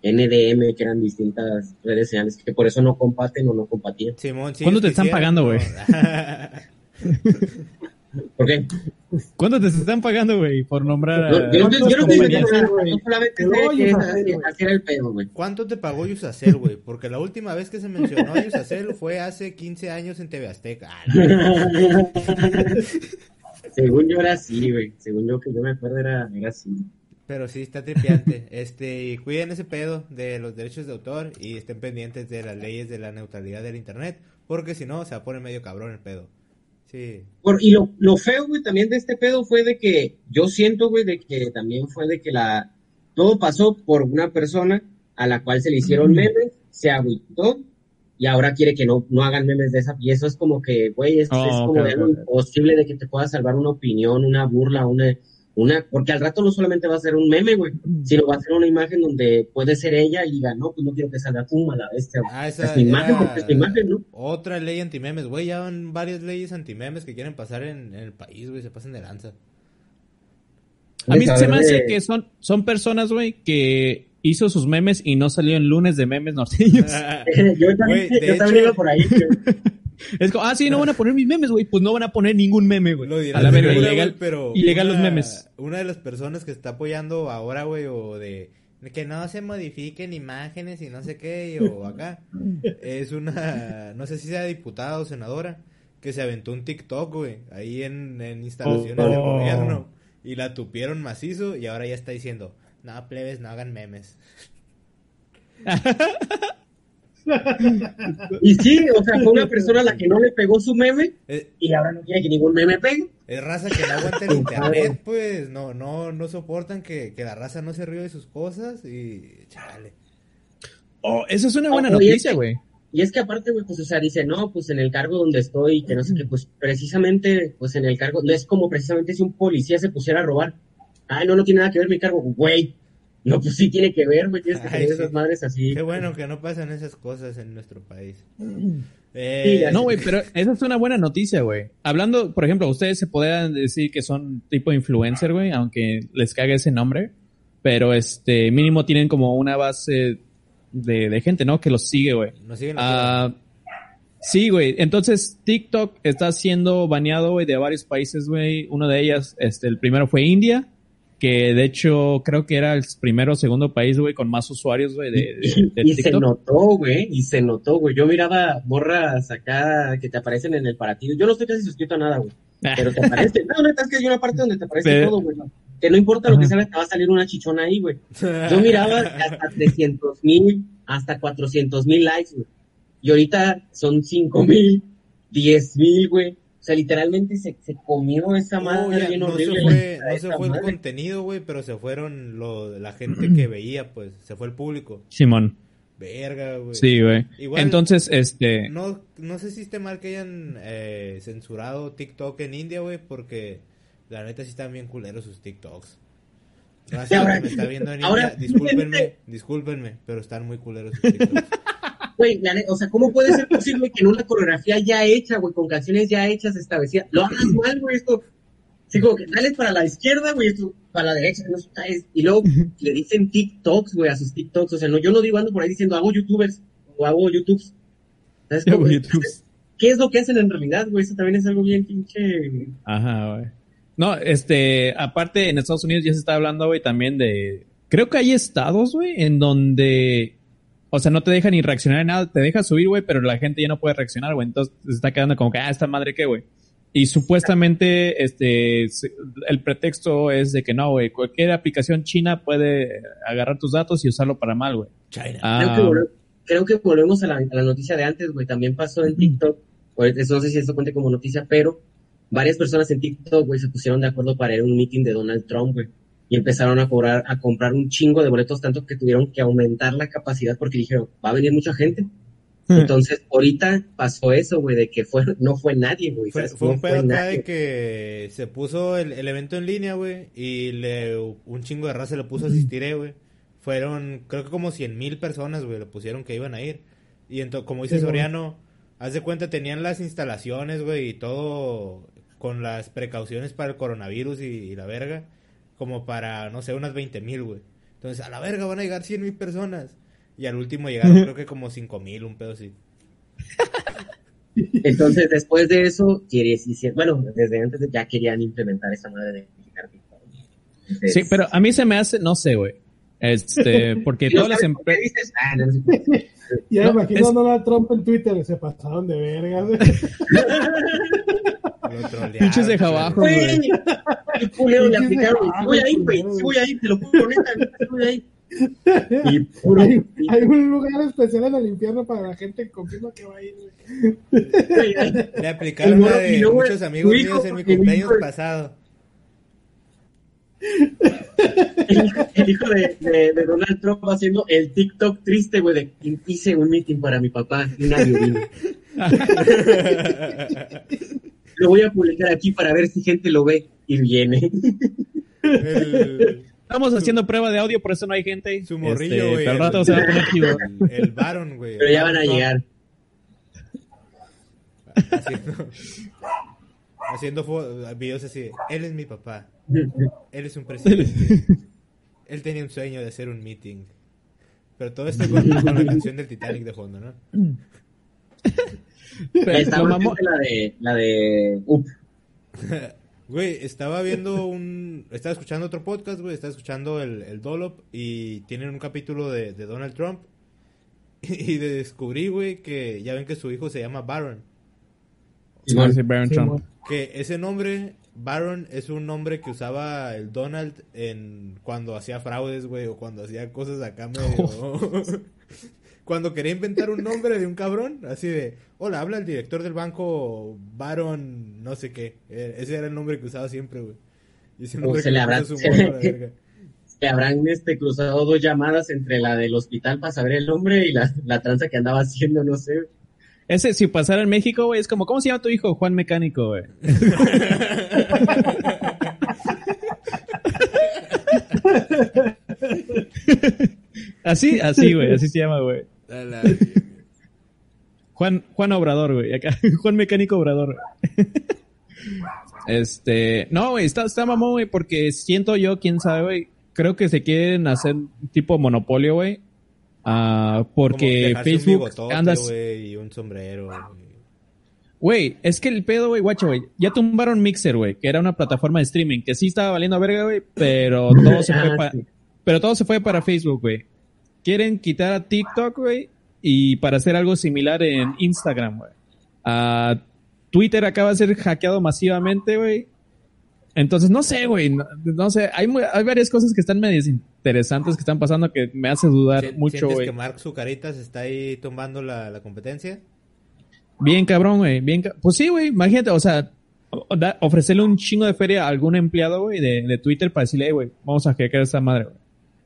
NDM, que eran distintas redes señales que por eso no comparten o no compartían. ¿Cuándo te están pagando, güey? [laughs] ¿Por qué? ¿Cuánto te están pagando, güey, por nombrar a... Yo, no te no solamente sé que el pedo, güey. ¿Cuánto te pagó Yusacel, güey? Porque la última vez que se mencionó a Yusacel fue hace 15 años en TV Azteca. Ah, [laughs] Según yo era así, güey. Según yo que yo me acuerdo era, era así. Pero sí, está tripiante. Este, cuiden ese pedo de los derechos de autor y estén pendientes de las leyes de la neutralidad del internet, porque si no, se va a poner medio cabrón el pedo. Sí. Por, y lo, lo, feo, güey, también de este pedo fue de que yo siento, güey, de que también fue de que la todo pasó por una persona a la cual se le hicieron memes, se agüitó y ahora quiere que no, no hagan memes de esa. Y eso es como que, güey, es, es oh, como imposible de que te pueda salvar una opinión, una burla, una una, porque al rato no solamente va a ser un meme, güey, sino va a ser una imagen donde puede ser ella y diga, no, pues no quiero que salga Puma la bestia. Ah, esa es imagen, porque es imagen, ¿no? Otra ley anti-memes, güey, ya van varias leyes anti-memes que quieren pasar en, el país, güey, se pasan de lanza. A mí se me hace que son, son personas, güey, que hizo sus memes y no salió en lunes de memes norteños. [laughs] [laughs] yo también, yo también iba por ahí. [laughs] [laughs] Es como, ah, sí, no van a poner mis memes, güey. Pues no van a poner ningún meme, güey. A la verga, ilegal, pero ilegal los memes. Una de las personas que está apoyando ahora, güey, o de que no se modifiquen imágenes y no sé qué, o [laughs] acá, es una, no sé si sea diputada o senadora, que se aventó un TikTok, güey, ahí en, instalaciones del oh. gobierno, y la tupieron macizo, y ahora ya está diciendo, no, plebes, no hagan memes. [laughs] [laughs] y sí, o sea, fue una persona a la que no le pegó su meme eh, y ahora no quiere que ningún meme pegue. Es raza que no aguanta el internet, [laughs] pues, no, no, no soportan que, que la raza no se ríe de sus cosas y chale. Oh, eso es una buena noticia, güey. Y es que aparte, güey, pues, o sea, dice, no, pues en el cargo donde estoy, que no sé qué, pues precisamente, pues en el cargo, no es como precisamente si un policía se pusiera a robar. Ay, no, no tiene nada que ver mi cargo, güey. No, pues sí tiene que ver, güey, tienes que tener esas madres así. Qué bueno que no pasan esas cosas en nuestro país. [clears throat] Eh, no, güey, pero esa es una buena noticia, güey. Hablando, por ejemplo, ustedes se podrían decir que son tipo influencer, güey, aunque les cague ese nombre, pero este, mínimo tienen como una base de, de gente, ¿no? Que los sigue, güey. Nos siguen. Ah, Sí, güey. Entonces, TikTok está siendo baneado, güey, de varios países, güey. Uno de ellas, este, el primero fue India, que de hecho creo que era el primero o segundo país, güey, con más usuarios, güey, de, de, [laughs] y, se notó, güey, y se notó, güey. Yo miraba morras acá que te aparecen en el partido. Yo no estoy casi suscrito a nada, güey. Pero te aparece. No, neta, es que hay una parte donde te aparece Pero... todo, güey. Que no importa lo que salga, te va a salir una chichona ahí, güey. [laughs] Yo miraba hasta 300 mil, hasta 400 mil likes, güey. Y ahorita son 5 mil, 10 mil, güey. O sea, literalmente se, se comió esa madre oh, bien no horrible. Se fue, no se fue el contenido, güey, pero se fueron lo, la gente que [clears throat] veía, pues. Se fue el público. Simón. Verga, güey. Sí, güey. Igual, Entonces, este... No, no sé si esté mal que hayan eh, censurado TikTok en India, güey, porque la neta sí están bien culeros sus TikToks. Gracias, [laughs] ahora- me está viendo en ahora- India. Discúlpenme, [laughs] discúlpenme, pero están muy culeros sus TikToks. Güey, la o sea, ¿cómo puede ser posible que en una coreografía ya hecha, güey, con canciones ya hechas, establecidas, lo hagas mal, güey, esto? Sí, como que dale para la izquierda, güey, esto para la derecha, no sabes. Y luego le dicen TikToks, güey, a sus TikToks. O sea, no, yo no digo ando por ahí diciendo hago YouTubers o hago YouTubes. ¿Sabes cómo? YouTubes. ¿Qué es lo que hacen en realidad, güey? Eso también es algo bien pinche. Ajá, güey. No, este, aparte en Estados Unidos ya se está hablando, güey, también de... Creo que hay estados, güey, en donde... O sea, no te dejan ni reaccionar en nada, te deja subir, güey, pero la gente ya no puede reaccionar, güey. Entonces se está quedando como que, ah, esta madre qué, güey. Y supuestamente, este, el pretexto es de que no, güey, cualquier aplicación china puede agarrar tus datos y usarlo para mal, güey. China. Ah, Creo, que volve- creo que volvemos a la, a la noticia de antes, güey. También pasó en TikTok. Pues, eso no sé si esto cuente como noticia, pero varias personas en TikTok, güey, se pusieron de acuerdo para ir a un meeting de Donald Trump, güey. Y empezaron a cobrar, a comprar un chingo de boletos, tanto que tuvieron que aumentar la capacidad porque dijeron, va a venir mucha gente. Entonces, ahorita pasó eso, güey, de que fue, no fue nadie, güey. Fue, ¿sabes? fue No un pedo acá de que se puso el, el evento en línea, güey, y le, un chingo de raza le puso a asistir, eh, güey. Fueron, creo que como 100 mil personas, güey, le pusieron que iban a ir. Y entonces, como dice Sí. Soriano, haz de cuenta, tenían las instalaciones, güey, y todo con las precauciones para el coronavirus y, y la verga, como para, no sé, unas 20 mil, güey. Entonces, a la verga van a llegar 100 mil personas. Y al último llegaron, creo que como 5 mil, un pedo así. [laughs] Entonces, después de eso, quiere decir, bueno, desde antes ya querían implementar esa madre de. Entonces, Sí, pero a mí se me hace, no sé, güey. Este, [laughs] porque ¿y no todas las empresas... dices? Ah, no. [laughs] Ya No, me imagino es- a Donald Trump en Twitter, se pasaron de verga. Pinches de abajo, güey. Culero le aplicaron. Voy ahí, güey. voy ahí, te lo juro, neta, voy ahí. Y Pero hay, hay un lugar especial en el infierno para la gente que confirma que va a ir. Le aplicaron la de muchos amigos míos en mi el cumpleaños hijo- pasado. el, hijo- el hijo de, de, de Donald Trump haciendo el TikTok triste, güey, de hice un meeting para mi papá y nadie vino. [laughs] Lo voy a publicar aquí para ver si gente lo ve y viene. El- Estamos haciendo prueba de audio, por eso no hay gente. su morrillo, Este, güey. al rato el- se va a poner chido. El, el Baron, güey. Pero ya van a llegar. Haciendo, videos así. Él es mi papá. Él es un presidente. Él tenía un sueño de hacer un meeting. Pero todo esto con, con la canción del Titanic de fondo, ¿no? Pero Está la de, la de, Up. [laughs] Güey, estaba viendo un... Estaba escuchando otro podcast, güey. Estaba escuchando el, el Dolop y tienen un capítulo de, de Donald Trump. [laughs] Y de descubrí, güey, que ya ven que su hijo se llama Baron. Ah, sí, Baron Sí, Trump. Que ese nombre, Baron, es un nombre que usaba el Donald en cuando hacía fraudes, güey, o cuando hacía cosas acá medio... [laughs] [laughs] cuando quería inventar un nombre de un cabrón, así de, hola, habla el director del banco Baron, no sé qué. Eh, Ese era el nombre que usaba siempre, güey. Y ese O nombre se que le habrá- puso su verga. [laughs] que habrán este, cruzado dos llamadas entre la del hospital para saber el nombre y la, la tranza que andaba haciendo, no sé. Ese, si pasara en México, güey, es como, ¿cómo se llama tu hijo? Juan Mecánico, güey. [laughs] [laughs] así, así, güey, así se llama, güey. La- Juan, Juan Obrador, güey. Acá, [laughs] Juan Mecánico Obrador. este, no, güey, está, está mamón, güey, porque siento yo, quién sabe, güey. Creo que se quieren hacer tipo monopolio, güey. Ah, porque un Facebook bigotote, anda. güey, y un sombrero. güey. Es que el pedo, güey, guacho, güey. Ya tumbaron Mixer, güey, que era una plataforma de streaming que sí estaba valiendo a verga, güey, pero [laughs] todo se fue Ah, para, pero todo se fue para Facebook, güey. Quieren quitar a TikTok, güey, y para hacer algo similar en Instagram, güey. Twitter acaba de ser hackeado masivamente, güey. Entonces, no sé, güey, no, no sé, hay, varias cosas que están medias interesantes que están pasando que me hace dudar ¿Sien- mucho, ¿Sientes güey. que Mark Zucaritas está ahí tumbando la, la competencia? Bien cabrón, güey. Bien ca- pues sí, güey. Imagínate, o sea, ofrecerle un chingo de feria a algún empleado, güey, de, de Twitter para decirle, "Ey, güey, vamos a hackear esta madre, güey.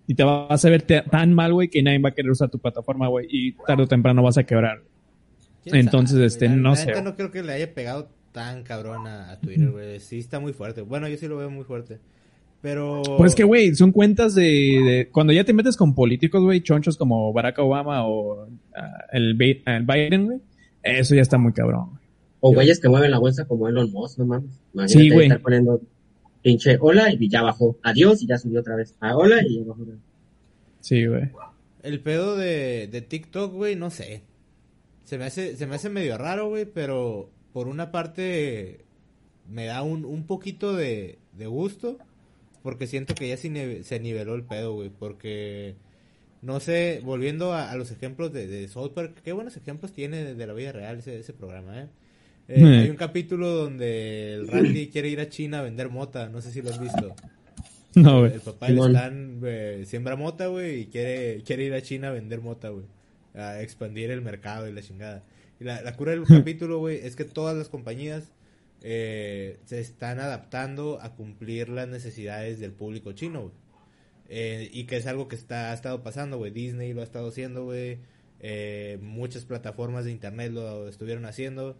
Y te vas a ver tan mal, güey, que nadie va a querer usar tu plataforma, güey. Y tarde o temprano vas a quebrar. ¿Quién Entonces, sabe, este? La- no la sé, no creo que le haya pegado tan cabrón a, a Twitter, güey. Sí está muy fuerte. Bueno, yo sí lo veo muy fuerte. Pero... Pues que, güey, son cuentas de, de- Cuando ya te metes con políticos, güey, chonchos como Barack Obama o ah, el, el Biden, güey, eso ya está muy cabrón, güey. O güeyes que mueven la bolsa como Elon Musk, no mames. Imagínate Sí, güey. estar poniendo pinche hola y ya bajó. Adiós y ya subió otra vez. Ah, hola y ya bajó. Sí, güey. El pedo de, de TikTok, güey, no sé. Se me hace, se me hace medio raro, güey, pero por una parte me da un, un poquito de, de gusto, porque siento que ya se, nive- se niveló el pedo, güey, porque, no sé, volviendo a, a los ejemplos de, de South Park, qué buenos ejemplos tiene de, de la vida real ese, ese programa, ¿eh? Eh, Mm. Hay un capítulo donde el Randy [clears throat] quiere ir a China a vender mota, no sé si lo has visto. No, güey. El papá del. Stan eh, siembra mota, güey, y quiere, quiere ir a China a vender mota, güey. A expandir el mercado y la chingada. Y la, la cura del [laughs] capítulo, güey, es que todas las compañías eh, se están adaptando a cumplir las necesidades del público chino, güey. Eh, y que es algo que está, ha estado pasando, güey. Disney lo ha estado haciendo, güey. Eh, muchas plataformas de internet lo estuvieron haciendo.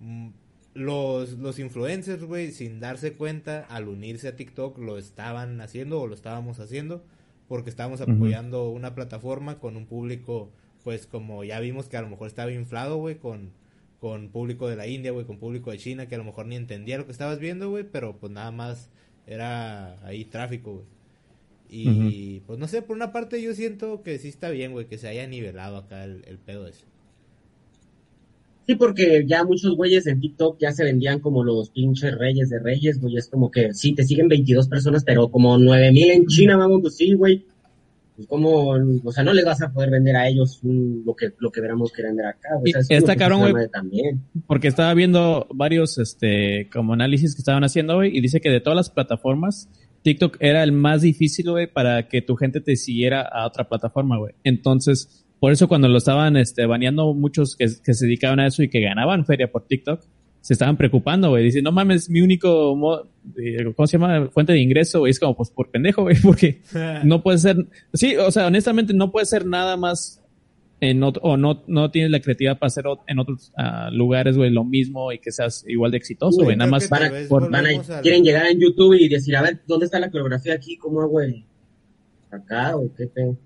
Mm, Los, los influencers, güey, sin darse cuenta, al unirse a TikTok, lo estaban haciendo o lo estábamos haciendo porque estábamos apoyando una plataforma con un público, pues como ya vimos que a lo mejor estaba inflado, güey, con, con público de la India, güey, con público de China, que a lo mejor ni entendía lo que estabas viendo, güey, pero pues nada más era ahí tráfico, güey. Y pues no sé, por una parte yo siento que sí está bien, güey, que se haya nivelado acá el, el pedo ese. Sí, porque ya muchos güeyes en TikTok ya se vendían como los pinches reyes de reyes, güey. Es como que sí, te siguen 22 personas, pero como 9000 en China, vamos, pues sí, güey. Pues como, o sea, no le vas a poder vender a ellos un- lo que lo que veramos que vender acá, güey. O sea, es está cabrón, güey. Porque estaba viendo varios, este, como análisis que estaban haciendo, güey, y dice que de todas las plataformas, TikTok era el más difícil, güey, para que tu gente te siguiera a otra plataforma, güey. Entonces, por eso cuando lo estaban, este, baneando muchos que, que se dedicaban a eso y que ganaban feria por TikTok, se estaban preocupando, güey. Dicen, no mames, mi único, mo- eh, ¿cómo se llama? Fuente de ingreso, güey. Es como, pues, por pendejo, güey, [laughs] porque [laughs] no puede ser, sí, o sea, honestamente no puede ser nada más en otro, o no, no tienes la creatividad para hacer en otros ah, lugares, güey, lo mismo y que seas igual de exitoso, güey, nada más. que Van tal a, vez por- van a- quieren llegar en YouTube y decir, a ver, ¿dónde está la coreografía aquí? ¿Cómo hago el acá o qué pedo?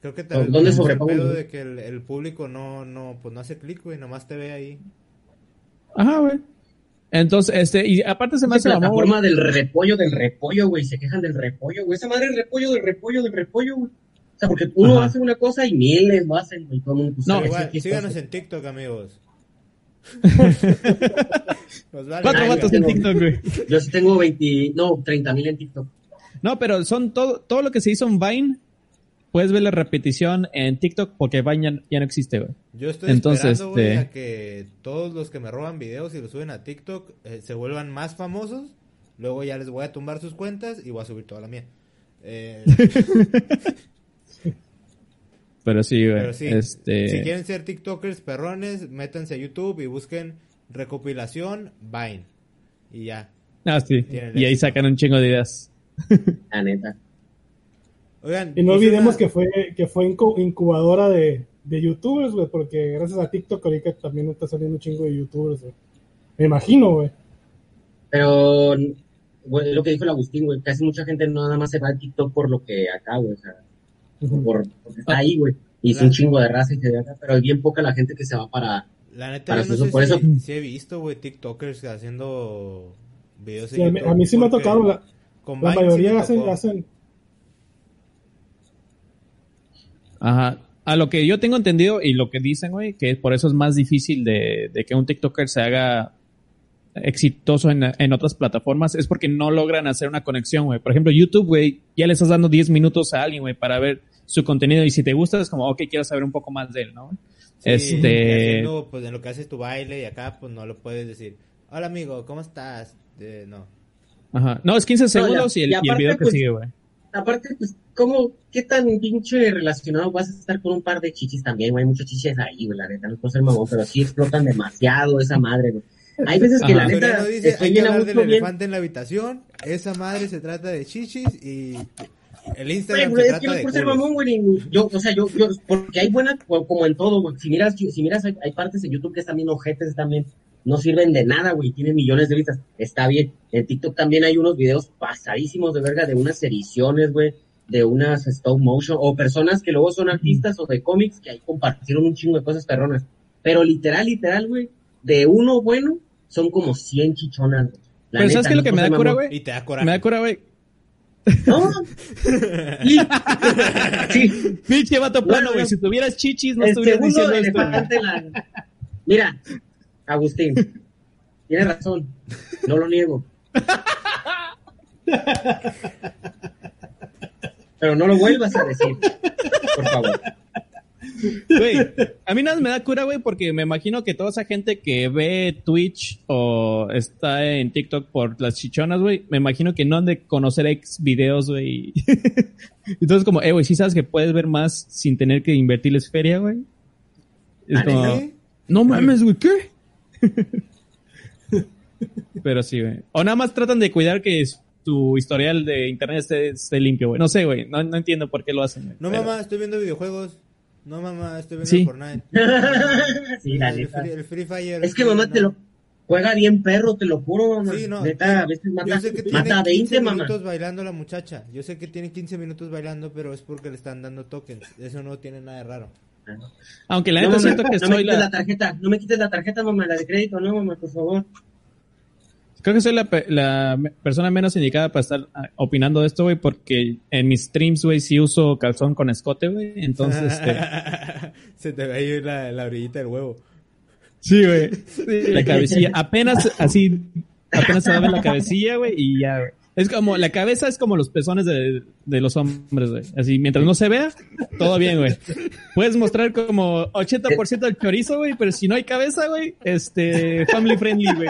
Creo que tal vez ¿Dónde sobrepongo, pedo de que el, el público no, no, pues no hace clic, güey, nomás te ve ahí. Ajá, güey. Entonces, este, y aparte se me Esa hace güey. plataforma del repollo, del repollo, güey. Se quejan del repollo, güey. Esa madre es repollo, del repollo, del repollo, güey. O sea, porque uno Ajá. hace una cosa y miles lo hacen, güey. Todo el mundo, pues, No, Igual, sí, síganos sí, en TikTok, amigos. [laughs] Vale Cuatro vatos en. TikTok, güey. Yo sí tengo 20, no, 30 mil en TikTok. No, pero son todo, todo lo que se hizo en Vine, puedes ver la repetición en TikTok porque Vine ya, ya no existe, güey. Yo estoy Entonces, esperando, este- a que todos los que me roban videos y los suben a TikTok eh, se vuelvan más famosos. Luego ya les voy a tumbar sus cuentas y voy a subir toda la mía. Eh, [laughs] Pero sí, güey. pero sí, Este... si quieren ser TikTokers perrones, métanse a YouTube y busquen recopilación Vine. Y ya. Ah, sí. Y ahí sacan un chingo de ideas. La neta. Oigan, Y no olvidemos una- que fue, que fue incu- incubadora de, de youtubers, güey, porque gracias a TikTok ahorita también está saliendo un chingo de youtubers, güey. Me imagino, güey. Pero, güey, lo que dijo el Agustín, güey, casi mucha gente no nada más se va a TikTok por lo que acá, güey, o sea, Ujú. por, porque está ahí, güey. Y es un chingo de raza y se ve acá, pero es bien poca la gente que se va para, La neta, Para yo no eso- sé por si, eso- si he visto, güey, TikTokers haciendo videos Sí, en a, mí, YouTube, a mí sí me ha tocado, la, con la sí mayoría hacen, hacen, Ajá. a lo que yo tengo entendido y lo que dicen, güey, que por eso es más difícil de, de que un TikToker se haga exitoso en, en, otras plataformas es porque no logran hacer una conexión, güey. Por ejemplo, YouTube, güey, ya le estás dando 10 minutos a alguien, güey, para ver su contenido y si te gusta es como, ok, quiero saber un poco más de él, ¿no? Sí, este... Haciendo, pues en lo que haces tu baile y acá, pues no lo puedes decir, hola amigo, ¿cómo estás? Eh, no. Ajá. No, es 15 segundos no, y, el, y, aparte, y, el, video que pues, sigue, güey. Aparte, pues, ¿cómo, qué tan pinche relacionado vas a estar con un par de chichis también, güey? Hay muchos chichis ahí, güey, la neta, no puedo ser mamón, pero sí explotan demasiado esa madre, güey. Hay veces que Ajá. la neta. No dice, estoy hay que hablar del elefante en la habitación. Esa madre se trata de chichis y el Instagram Güey, se es trata que no de por ser mamón, güey. Yo, o sea, yo, yo, porque hay buenas, como en todo, güey. Si miras, si miras, hay, hay partes en YouTube que están bien ojetes, también no sirven de nada, güey. Tienen millones de vistas. Está bien. En TikTok también hay unos videos pasadísimos de verga de unas ediciones, güey. De unas stop motion. O personas que luego son artistas o de cómics que ahí compartieron un chingo de cosas perronas. Pero literal, literal, güey. De uno bueno, son como 100 chichonas, güey. La Pero neta, ¿sabes qué es lo que me da cura, güey? Y te da coraje. Me da cura, güey. No. [laughs] Sí. [laughs] Sí. Pinche vato plano, Bueno, güey. Si tuvieras chichis, no estuvieras diciendo esto. la... Mira, Agustín, tienes razón, no lo niego. Pero no lo vuelvas a decir, por favor. Güey, a mí nada me da cura, güey, porque me imagino que toda esa gente que ve Twitch o está en TikTok por las chichonas, güey, me imagino que no han de conocer ex videos, güey. [laughs] Entonces, como, eh, güey, sí sabes que puedes ver más sin tener que invertirles feria, güey. Es no mames, güey, ¿qué? Pero sí, güey. O nada más tratan de cuidar que tu historial de internet esté, esté limpio, güey. No sé, güey. No, no entiendo por qué lo hacen. No, Pero- mamá, estoy viendo videojuegos. No, mamá, estoy viendo Sí. Fortnite. [laughs] sí, la el. Free, el Free Fire. Es que mamá te lo juega bien perro, te lo juro, mamá. Sí, no. Neta, a veces mata, Yo sé que mata tiene a 15 20, mamá. minutos bailando la muchacha. Yo sé que tiene 15 minutos bailando, pero es porque le están dando tokens. Eso no tiene nada de raro. Aunque la neta siento que no soy la... la tarjeta, no me quites la tarjeta, mamá, la de crédito, no, mamá, por favor. Creo que soy la, persona menos indicada para estar ah, opinando de esto, güey, porque en mis streams, güey, sí uso calzón con escote, güey. Entonces, este... [laughs] Se te ve ahí la, la orillita del huevo. Sí, güey. [laughs] La cabecilla. Apenas así, apenas se va a ver la cabecilla, güey, y ya, güey. Es como, la cabeza es como los pezones de, de los hombres, güey. Así, mientras no se vea, todo bien, güey. Puedes mostrar como 80% del chorizo, güey, pero si no hay cabeza, güey, este, family friendly, güey.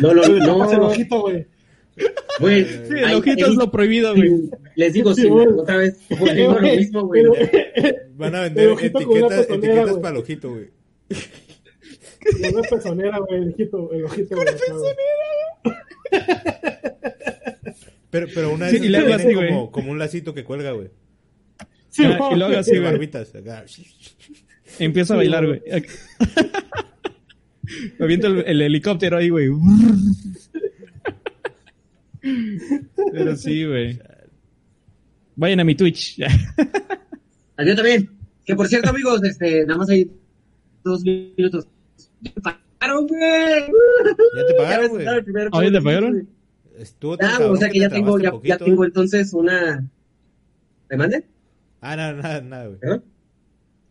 No, no, Tapas el no, ojito, güey. güey. Sí, el ojito es lo prohibido, güey. Les digo, Sí, sí, güey. otra vez, lo mismo, güey. Van a vender etiquetas, pezonera, etiquetas para el ojito, güey. Una pezonera, güey, el ojito, el ojito. güey, Pero, pero una Sí, que tiene así, como, un lacito que cuelga, güey. Sí, Ah, y luego así, De güey. barbitas. acá. Empiezo a Sí, bailar, güey. güey. [laughs] Me aviento el, el helicóptero ahí, güey. Pero sí, güey. Vayan a mi Twitch. Yo también. Que por cierto, amigos, este, nada más hay dos minutos. Pagaron, güey. Ya te pagaron, güey. ¿Ah, ya te pagaron? Estuvo tan Ah, cabrón o sea que ya tengo, ya, poquito, ya tengo entonces una. ¿Me mande? Ah, nada, nada, nada, güey. ¿Perdón?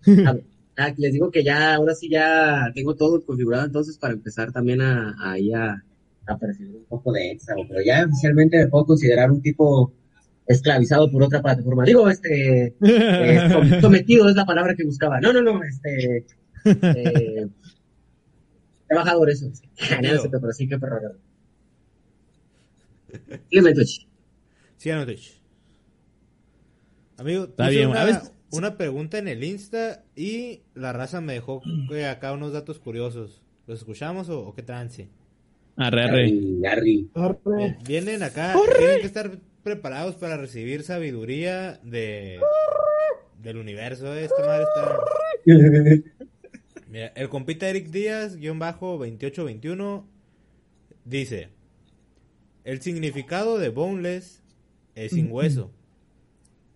[laughs] Ah, ah, les digo que ya, ahora sí ya tengo todo configurado entonces para empezar también a, a, ahí a, a percibir un poco de extra, pero ya oficialmente me puedo considerar un tipo esclavizado por otra plataforma. Digo, este, eh, [laughs] som- sometido es la palabra que buscaba. No, no, no, este, [laughs] eh, trabajador eso. No, no sé, pero sí que perro. Dígame, Twitch. Síganos, Twitch. Amigo, Está bien, una, a veces- una pregunta en el Insta y la raza me dejó güey, acá unos datos curiosos. ¿Los escuchamos o, o qué trance? Arre, arre. Arre. Vienen acá, tienen que estar preparados para recibir sabiduría de del universo. eh, Esta madre está... [laughs] Mira, el compita Eric Díaz, guion bajo 2821, dice, el significado de boneless es sin hueso.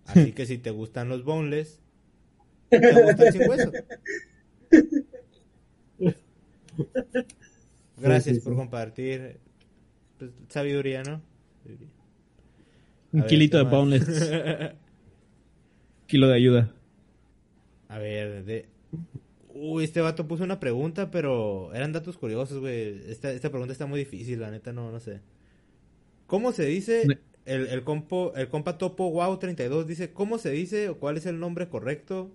Así que si te gustan los boneless, te gustan sin hueso. [laughs] Gracias por compartir pues, sabiduría, ¿no? Un ver, kilito ¿qué de boneless. [laughs] kilo de ayuda. A ver, de... Uy, este vato puso una pregunta, pero eran datos curiosos, güey. Esta, esta pregunta está muy difícil, la neta, no, no sé. ¿Cómo se dice, el, el, compo, el compa Topo Wow 32 dice, ¿cómo se dice o cuál es el nombre correcto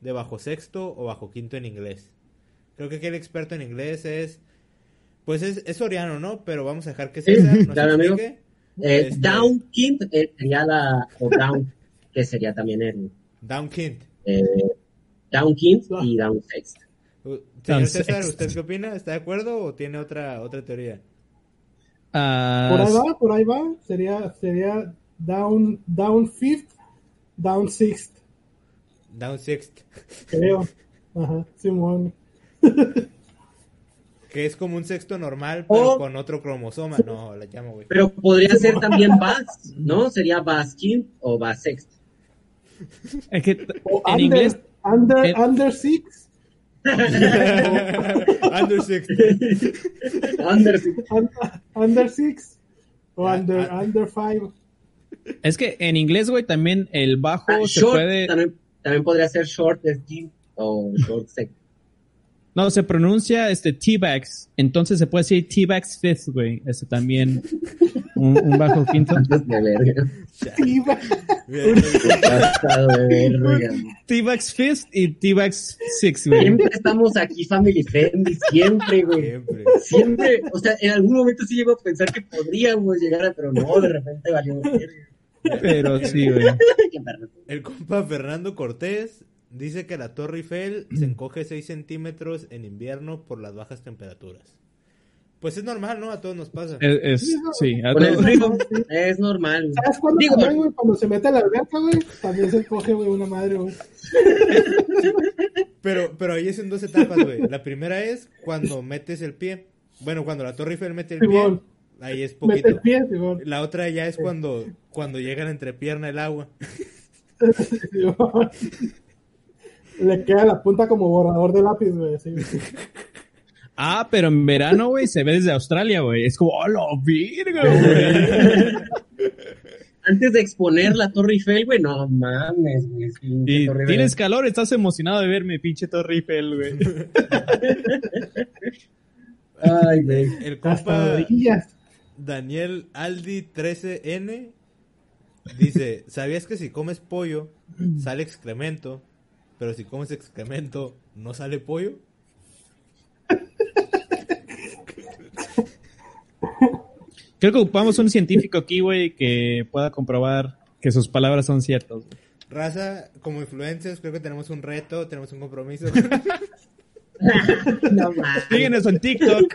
de bajo sexto o bajo quinto en inglés? Creo que aquí el experto en inglés es, pues es, es Soriano, ¿no? Pero vamos a dejar que César nos claro, amigo. Eh, Este- Down quint eh, sería la, o down, que sería también el, Down Quint. eh, down quint y down sext. Uh, Señor César. ¿usted qué opina? ¿Está de acuerdo o tiene otra, otra teoría? Ah, Por ahí va, por ahí va. Sería, sería down, down fifth, down sixth, Down Sixth. creo. [laughs] Ajá, Simón. Que es como un sexto normal, pero con otro cromosoma. No, la llamo, güey. Pero podría ser también Bass, ¿no? Sería Bass quint o Bass sext. es que O en under, inglés Under, en- [laughs] under six, Under Sixth. Under under, under six, o Ah, under, ah. under five. es que en inglés, güey, también el bajo Ah, se short, puede también, también podría ser short quint o short sext. No se pronuncia este T-bags, entonces se puede decir T-bags fifth, güey, ese también un, un bajo quinto. T-bags fifth y T-bags sixth, güey. Siempre estamos aquí family friendly, siempre, güey. Siempre. Siempre, o sea, en algún momento sí llego a pensar que podríamos llegar a, pero no, de repente valió. Pero sí, güey. El compa Fernando Cortés dice que la Torre Eiffel [clears throat] se encoge 6 centímetros en invierno por las bajas temperaturas. Pues es normal, ¿no? A todos nos pasa. Es, es- sí, a todos- frío [laughs] es normal. ¿Sabes cuándo Digo, también, güey? Cuando se mete a la alberca, güey, también se coge, güey, una madre, güey. Pero, pero ahí es en dos etapas, güey. La primera es cuando metes el pie. Bueno, cuando la Torre Eiffel mete el pie, ahí es Mete el poquito. pie. La otra ya es cuando, cuando llega la entrepierna el agua. [laughs] Le queda la punta como borrador de lápiz, güey. [laughs] Ah, pero en verano, güey, se ve desde Australia, güey. Es como, ¡oh, la virga, güey! [laughs] Antes de exponer la Torre Eiffel, güey, no mames, güey. tienes calor, estás emocionado de verme, pinche Torre Eiffel, güey. [laughs] Ay, güey. El compa. Daniel Aldi 13N dice, ¿sabías que si comes pollo sale excremento? Pero si comes excremento no sale pollo? Creo que ocupamos un científico aquí, güey, que pueda comprobar que sus palabras son ciertas. Raza, como influencers, creo que tenemos un reto, tenemos un compromiso. [laughs] No. Síguenos [laughs] en. TikTok.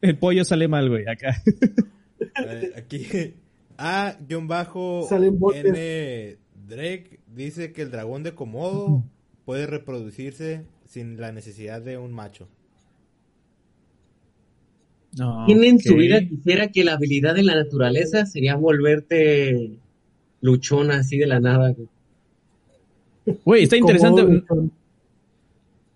El pollo sale mal, güey, acá. Eh, Aquí, [laughs] A-N Salen botes. Drake dice que el dragón de Komodo [laughs] puede reproducirse sin la necesidad de un macho. No, ¿Quién en su vida quisiera que la habilidad de la naturaleza sería volverte luchona así de la nada? güey? Está interesante.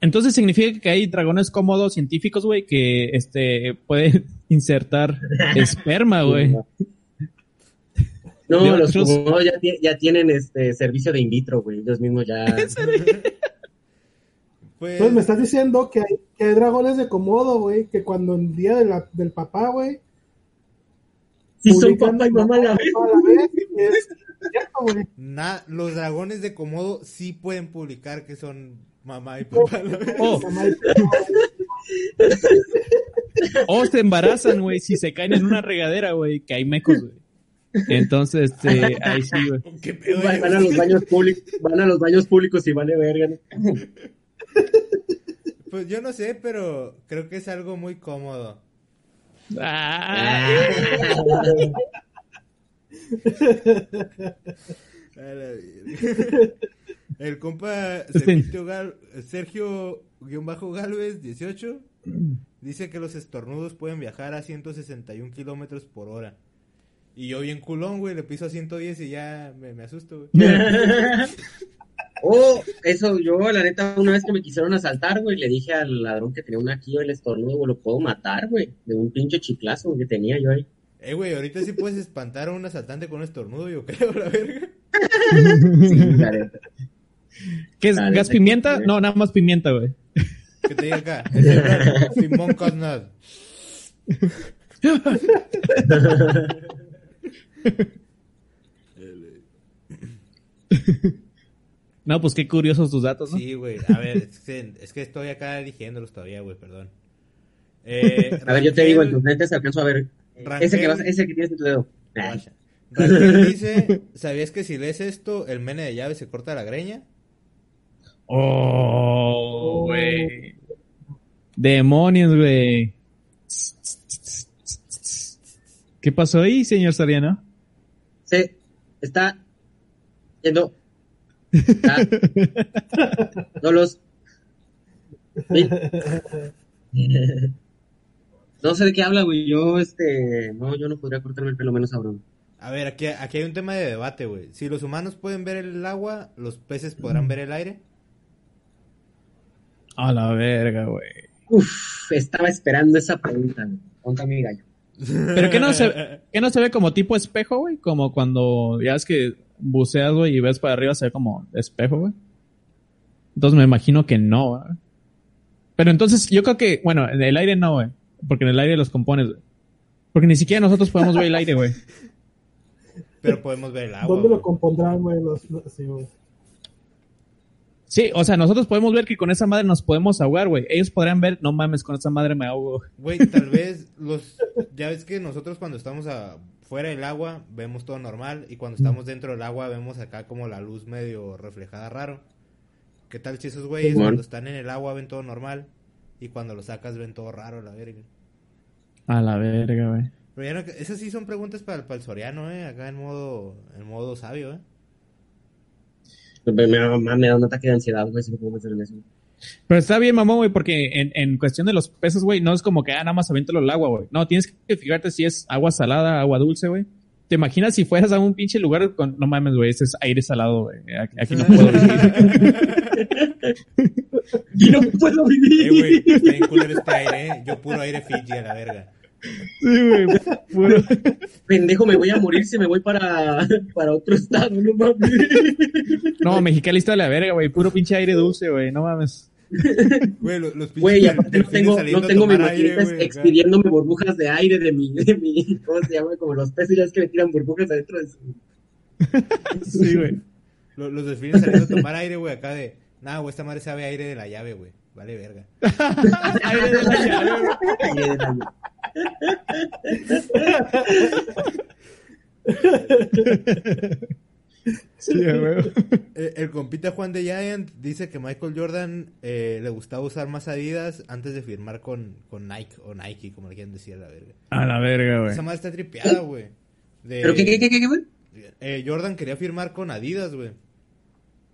Entonces significa que hay dragones cómodos científicos, güey, que este pueden insertar [laughs] esperma, güey. No, De los otros- Komodo ya, ya tienen este servicio de in vitro, güey. Ellos mismos ya. [laughs] [laughs] Pues, Entonces me estás diciendo que hay, que hay dragones de Komodo, güey, que cuando el día de la- del papá, güey, Si son papá y mamá a la vez. a la vez, es cierto, güey. na- los dragones de Komodo sí pueden publicar que son mamá y papá. a la vez. Oh, Mamá y- o se embarazan, güey, si se caen en una regadera, güey, que hay mecos, güey. Entonces, este, ahí sí, güey. [laughs] ¿Qué pedo, Van, van a los baños públicos, van a los baños públicos y vale verga. ¿no? Pues yo no sé, pero creo que es algo muy cómodo. Ah, A la virga. El compa Sergio, Gal- Sergio guion bajo Galvez 18 dice que los estornudos pueden viajar a 161 kilómetros por hora. Y yo bien culón, güey, le piso a 110 y ya me, me asusto, güey. [laughs] Oh, eso, yo, la neta, una vez que me quisieron asaltar, güey, le dije al ladrón que tenía una aquí el estornudo, güey, lo puedo matar, güey, de un pinche chiclazo que tenía yo ahí. Eh, güey, ahorita sí puedes espantar a un asaltante con un estornudo, yo creo, [laughs] la verga. Sí, la neta. ¿Qué es? Dale, ¿Gas pimienta? No, nada más pimienta, güey. Que te diga acá. "Ese [laughs] Simón Cosnas. No, pues qué curiosos tus datos, ¿no? Sí, güey. A ver, es que, es que estoy acá eligiéndolos todavía, güey, perdón. Eh, A ver, yo te digo, en tus lentes alcanzo a ver. Rangel- Ese que, vas, ese que tienes en tu dedo. Rangel [laughs] dice, ¿sabías que si lees esto, el mene de llave se corta la greña? Oh, güey. Demonios, güey. ¿Qué pasó ahí, señor Soriano? Se está yendo. Está. [laughs] No los. Sí. No sé de qué habla, güey. Yo, este. No, yo no podría cortarme el pelo menos cabrón. A ver, aquí, aquí hay un tema de debate, güey. Si los humanos pueden ver el agua, ¿los peces podrán ver el aire? A la verga, güey. Uf, estaba esperando esa pregunta, güey. Ponte mi gallo. Pero que no se, que no se ve como tipo espejo, güey, como cuando ya es que buceas, güey, y ves para arriba se ve como espejo, güey. Entonces me imagino que no, güey. Pero entonces yo creo que, bueno, en el aire no, güey, porque en el aire los compones, güey. Porque ni siquiera nosotros podemos ver el aire, güey. Pero podemos ver el agua. ¿Dónde lo compondrán, güey? Los, los- sí, güey. Sí, o sea, nosotros podemos ver que con esa madre nos podemos ahogar, güey. Ellos podrían ver, no mames, con esa madre me ahogo. Güey, tal vez los... Ya ves que nosotros cuando estamos a- fuera del agua vemos todo normal y cuando estamos dentro del agua vemos acá como la luz medio reflejada raro. ¿Qué tal si esos güeyes cuando están en el agua ven todo normal y cuando lo sacas ven todo raro, la verga? A la verga, güey. Pero ya no, esas sí son preguntas para, para el Soriano, ¿eh? Acá en modo, en modo sabio, ¿eh? Me, me, me da un ataque de ansiedad, güey, si me puedo meter en eso. Pero está bien, mamón, güey, porque en, en cuestión de los peces, güey, no es como que, ah, nada más aviéntalo al agua, güey. No, tienes que fijarte si es agua salada, agua dulce, güey. ¿Te imaginas si fueras a un pinche lugar con, no mames, güey, ese es aire salado, güey. Aquí, aquí no puedo vivir. [laughs] Y no puedo Eh, vivir. güey, está bien culero este aire, ¿eh? Yo puro aire Fiji a la verga. Sí, güey. puro- Pendejo, me voy a morir si me voy para, para otro estado, no mames. No, Mexicali está de la verga, güey. Puro pinche aire dulce, güey. No mames. Güey, los, los pinches Güey, aparte no tengo, no tengo mi maquinita expidiéndome burbujas de aire de mi, de mi, ¿cómo se llama? Como los peces ya es que le tiran burbujas adentro de su... Sí, güey. Los, los delfines saliendo a tomar aire, güey, acá de... Nah, güey, esta madre sabe aire de la llave, güey. Vale, verga. [laughs] Aire de la llave, güey. Aire de la- Sí, güey. Eh, el compita Juan de Giant dice que Michael Jordan eh, le gustaba usar más Adidas antes de firmar con, con Nike o Nike, como le quieran decir a la verga. A la verga, güey. Esa madre está tripeada, güey. De- ¿Pero qué, qué, qué, qué, güey? eh, Jordan quería firmar con Adidas, güey.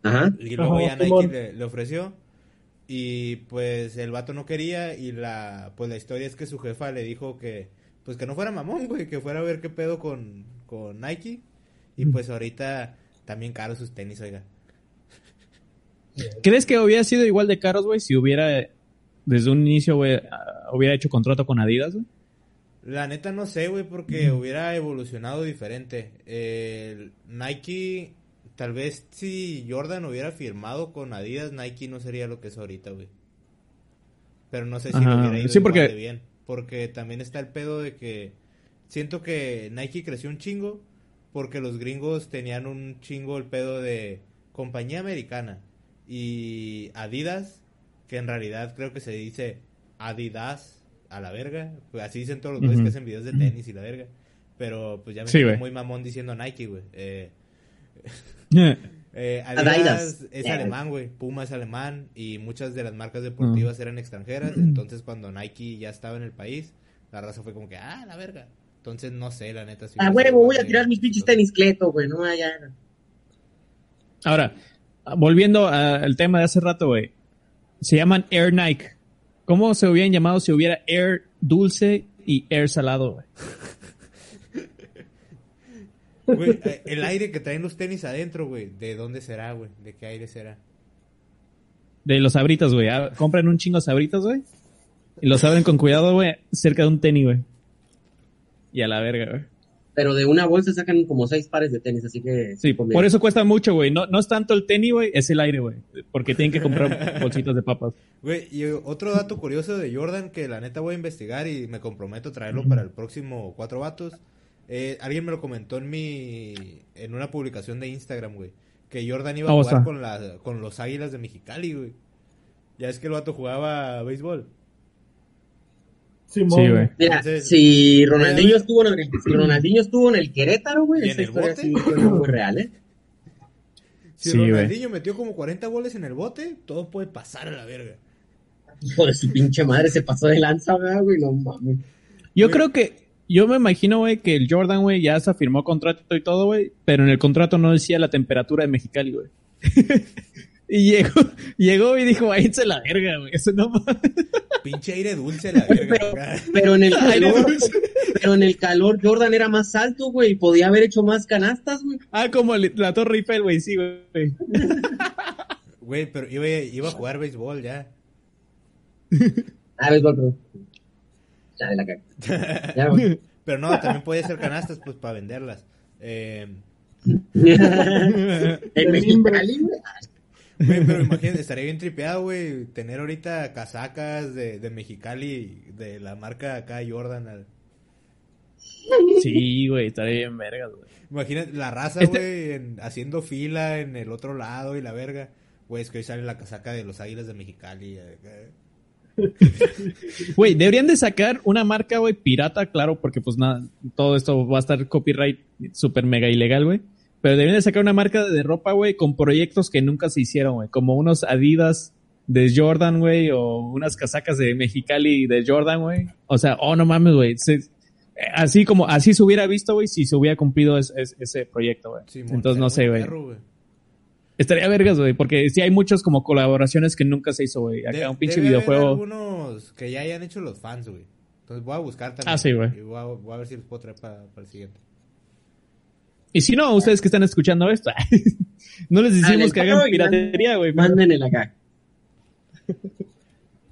Ajá. Y luego Ajá, ya Nike le ofreció. Y pues el vato no quería. Y la pues la historia es que su jefa le dijo que pues que no fuera mamón, [laughs] güey, que fuera a ver qué pedo con, con Nike. Y pues ahorita también caros sus tenis, oiga. ¿Crees que hubiera sido igual de caros, güey, si hubiera desde un inicio, güey, hubiera hecho contrato con Adidas, güey? La neta no sé, güey, porque hubiera evolucionado diferente. El Nike, tal vez si Jordan hubiera firmado con Adidas, Nike no sería lo que es ahorita, güey. Pero no sé si Ajá, hubiera ido sí, porque- bien. Porque también está el pedo de que siento que Nike creció un chingo porque los gringos tenían un chingo el pedo de compañía americana y Adidas, que en realidad creo que se dice Adidas a la verga, pues así dicen todos los güeyes que hacen videos de tenis y la verga. Pero pues ya me Sí, muy mamón diciendo Nike, güey. Eh, Eh, eh, Adidas, Adidas. es Eh. alemán, güey. Puma es alemán y muchas de las marcas deportivas eran extranjeras. [clears throat] Entonces, cuando Nike ya estaba en el país, la raza fue como que, ah, la verga. Entonces, no sé, la neta. si A hubiera sido huevo, voy a tirar mis pinches tenis cleto, güey, no vaya. Ahora, volviendo al tema de hace rato, güey. Se llaman Air Nike. ¿Cómo se hubieran llamado si hubiera Air dulce y Air salado, güey? Güey, eh, el aire que traen los tenis adentro, güey, ¿de dónde será, güey? ¿De qué aire será? De los sabritas, güey. Ah, Compran un chingo de sabritas, güey. Y los abren con cuidado, güey, cerca de un tenis, güey. Y a la verga, güey. Pero de una bolsa sacan como seis pares de tenis, así que... Sí, por eso cuesta mucho, güey. No, no es tanto el tenis, güey, es el aire, güey. Porque tienen que comprar [laughs] bolsitas de papas. Güey, y otro dato curioso de Jordan que la neta voy a investigar y me comprometo a traerlo para el próximo Cuatro Vatos. Eh, alguien me lo comentó en mi... en una publicación de Instagram, güey. Que Jordan iba a jugar con, la, con los Águilas de Mexicali, güey. Ya es que el vato jugaba béisbol. Sí, güey. Mira, si Ronaldinho estuvo en el, si Ronaldinho estuvo en el Querétaro, güey, esa historia sí es muy real, ¿eh? Si Ronaldinho metió como 40 goles en el bote, todo puede pasar a la verga. Hijo de su pinche madre, se pasó de lanza, güey, no mames. Yo creo que, yo me imagino, güey, que el Jordan, güey, ya se firmó contrato y todo, güey, pero en el contrato no decía la temperatura de Mexicali, güey. [laughs] Y llegó, llegó y dijo, váyanse la verga, güey. Eso no [laughs] Pinche aire dulce la verga. Pero, en el [laughs] calor, pero en el calor Jordan era más alto, güey. Podía haber hecho más canastas, güey. Ah, como la Torre Eiffel, güey, sí, güey. Güey, pero iba, iba a jugar béisbol ya. Ah, béisbol, pero... Ya de la caca. [laughs] Ya, Pero no, también puede ser canastas, pues, para venderlas. Eh... [laughs] en Mexicali, pero imagínate, estaría bien tripeado, güey, tener ahorita casacas de, de Mexicali, de la marca acá Jordan. Sí, güey, estaría bien verga, güey. Imagínate la raza, este güey, haciendo fila en el otro lado y la verga. Güey, es que hoy sale la casaca de los Águilas de Mexicali. Güey, deberían de sacar una marca, güey, pirata, claro, porque pues nada, todo esto va a estar copyright super mega ilegal, güey. Pero deben de sacar una marca de ropa, güey, con proyectos que nunca se hicieron, güey. Como unos Adidas de Jordan, güey, o unas casacas de Mexicali de Jordan, güey. O sea, oh, no mames, güey. Así como, así se hubiera visto, güey, si se hubiera cumplido ese proyecto, güey. Entonces, no sé, güey. Estaría vergas, güey, porque sí hay muchos como colaboraciones que nunca se hizo, güey. Acá un pinche videojuego. Hay algunos que ya hayan hecho los fans, güey. Entonces voy a buscar también. Ah, sí, güey. Y voy a, ver si los puedo traer para el siguiente. Y si no, ustedes que están escuchando esto, [laughs] no les decimos que hagan piratería, güey. el acá. [laughs]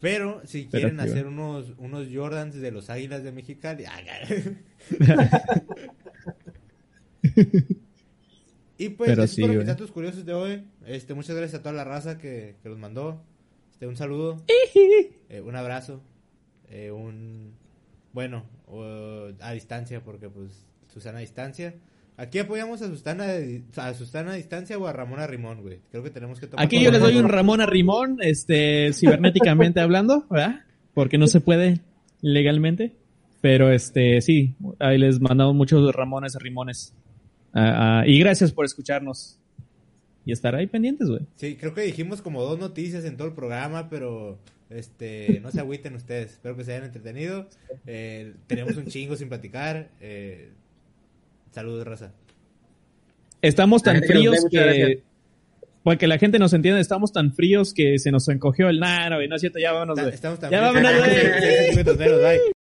Pero si quieren hacer unos, unos Jordans de los Águilas de Mexicali. [laughs] y pues, Pero sí, mis datos curiosos de hoy. Este, muchas gracias a toda la raza que, que los mandó. Este, un saludo. [laughs] Eh, un abrazo. Eh, un. Bueno, a distancia, porque pues Susana a distancia. Aquí apoyamos a Susana, a Susana a distancia o a Ramón Arrimón, güey. Creo que tenemos que tomar. Aquí yo les doy un Ramón Arrimón, este, cibernéticamente [laughs] hablando, ¿verdad? Porque no se puede legalmente. Pero este, sí, ahí les mandamos muchos Ramones Rimones. Ah, ah, y gracias por escucharnos. Y estar ahí pendientes, güey. Sí, creo que dijimos como dos noticias en todo el programa, pero este, no se agüiten ustedes. Espero que se hayan entretenido. Eh, tenemos un chingo sin platicar. Eh, Saludos, raza. Estamos tan fríos que... Para que la gente nos entienda, estamos tan fríos que se nos encogió el... nano, no, no es cierto, ya vámonos, Estamos tan ya vámonos, güey.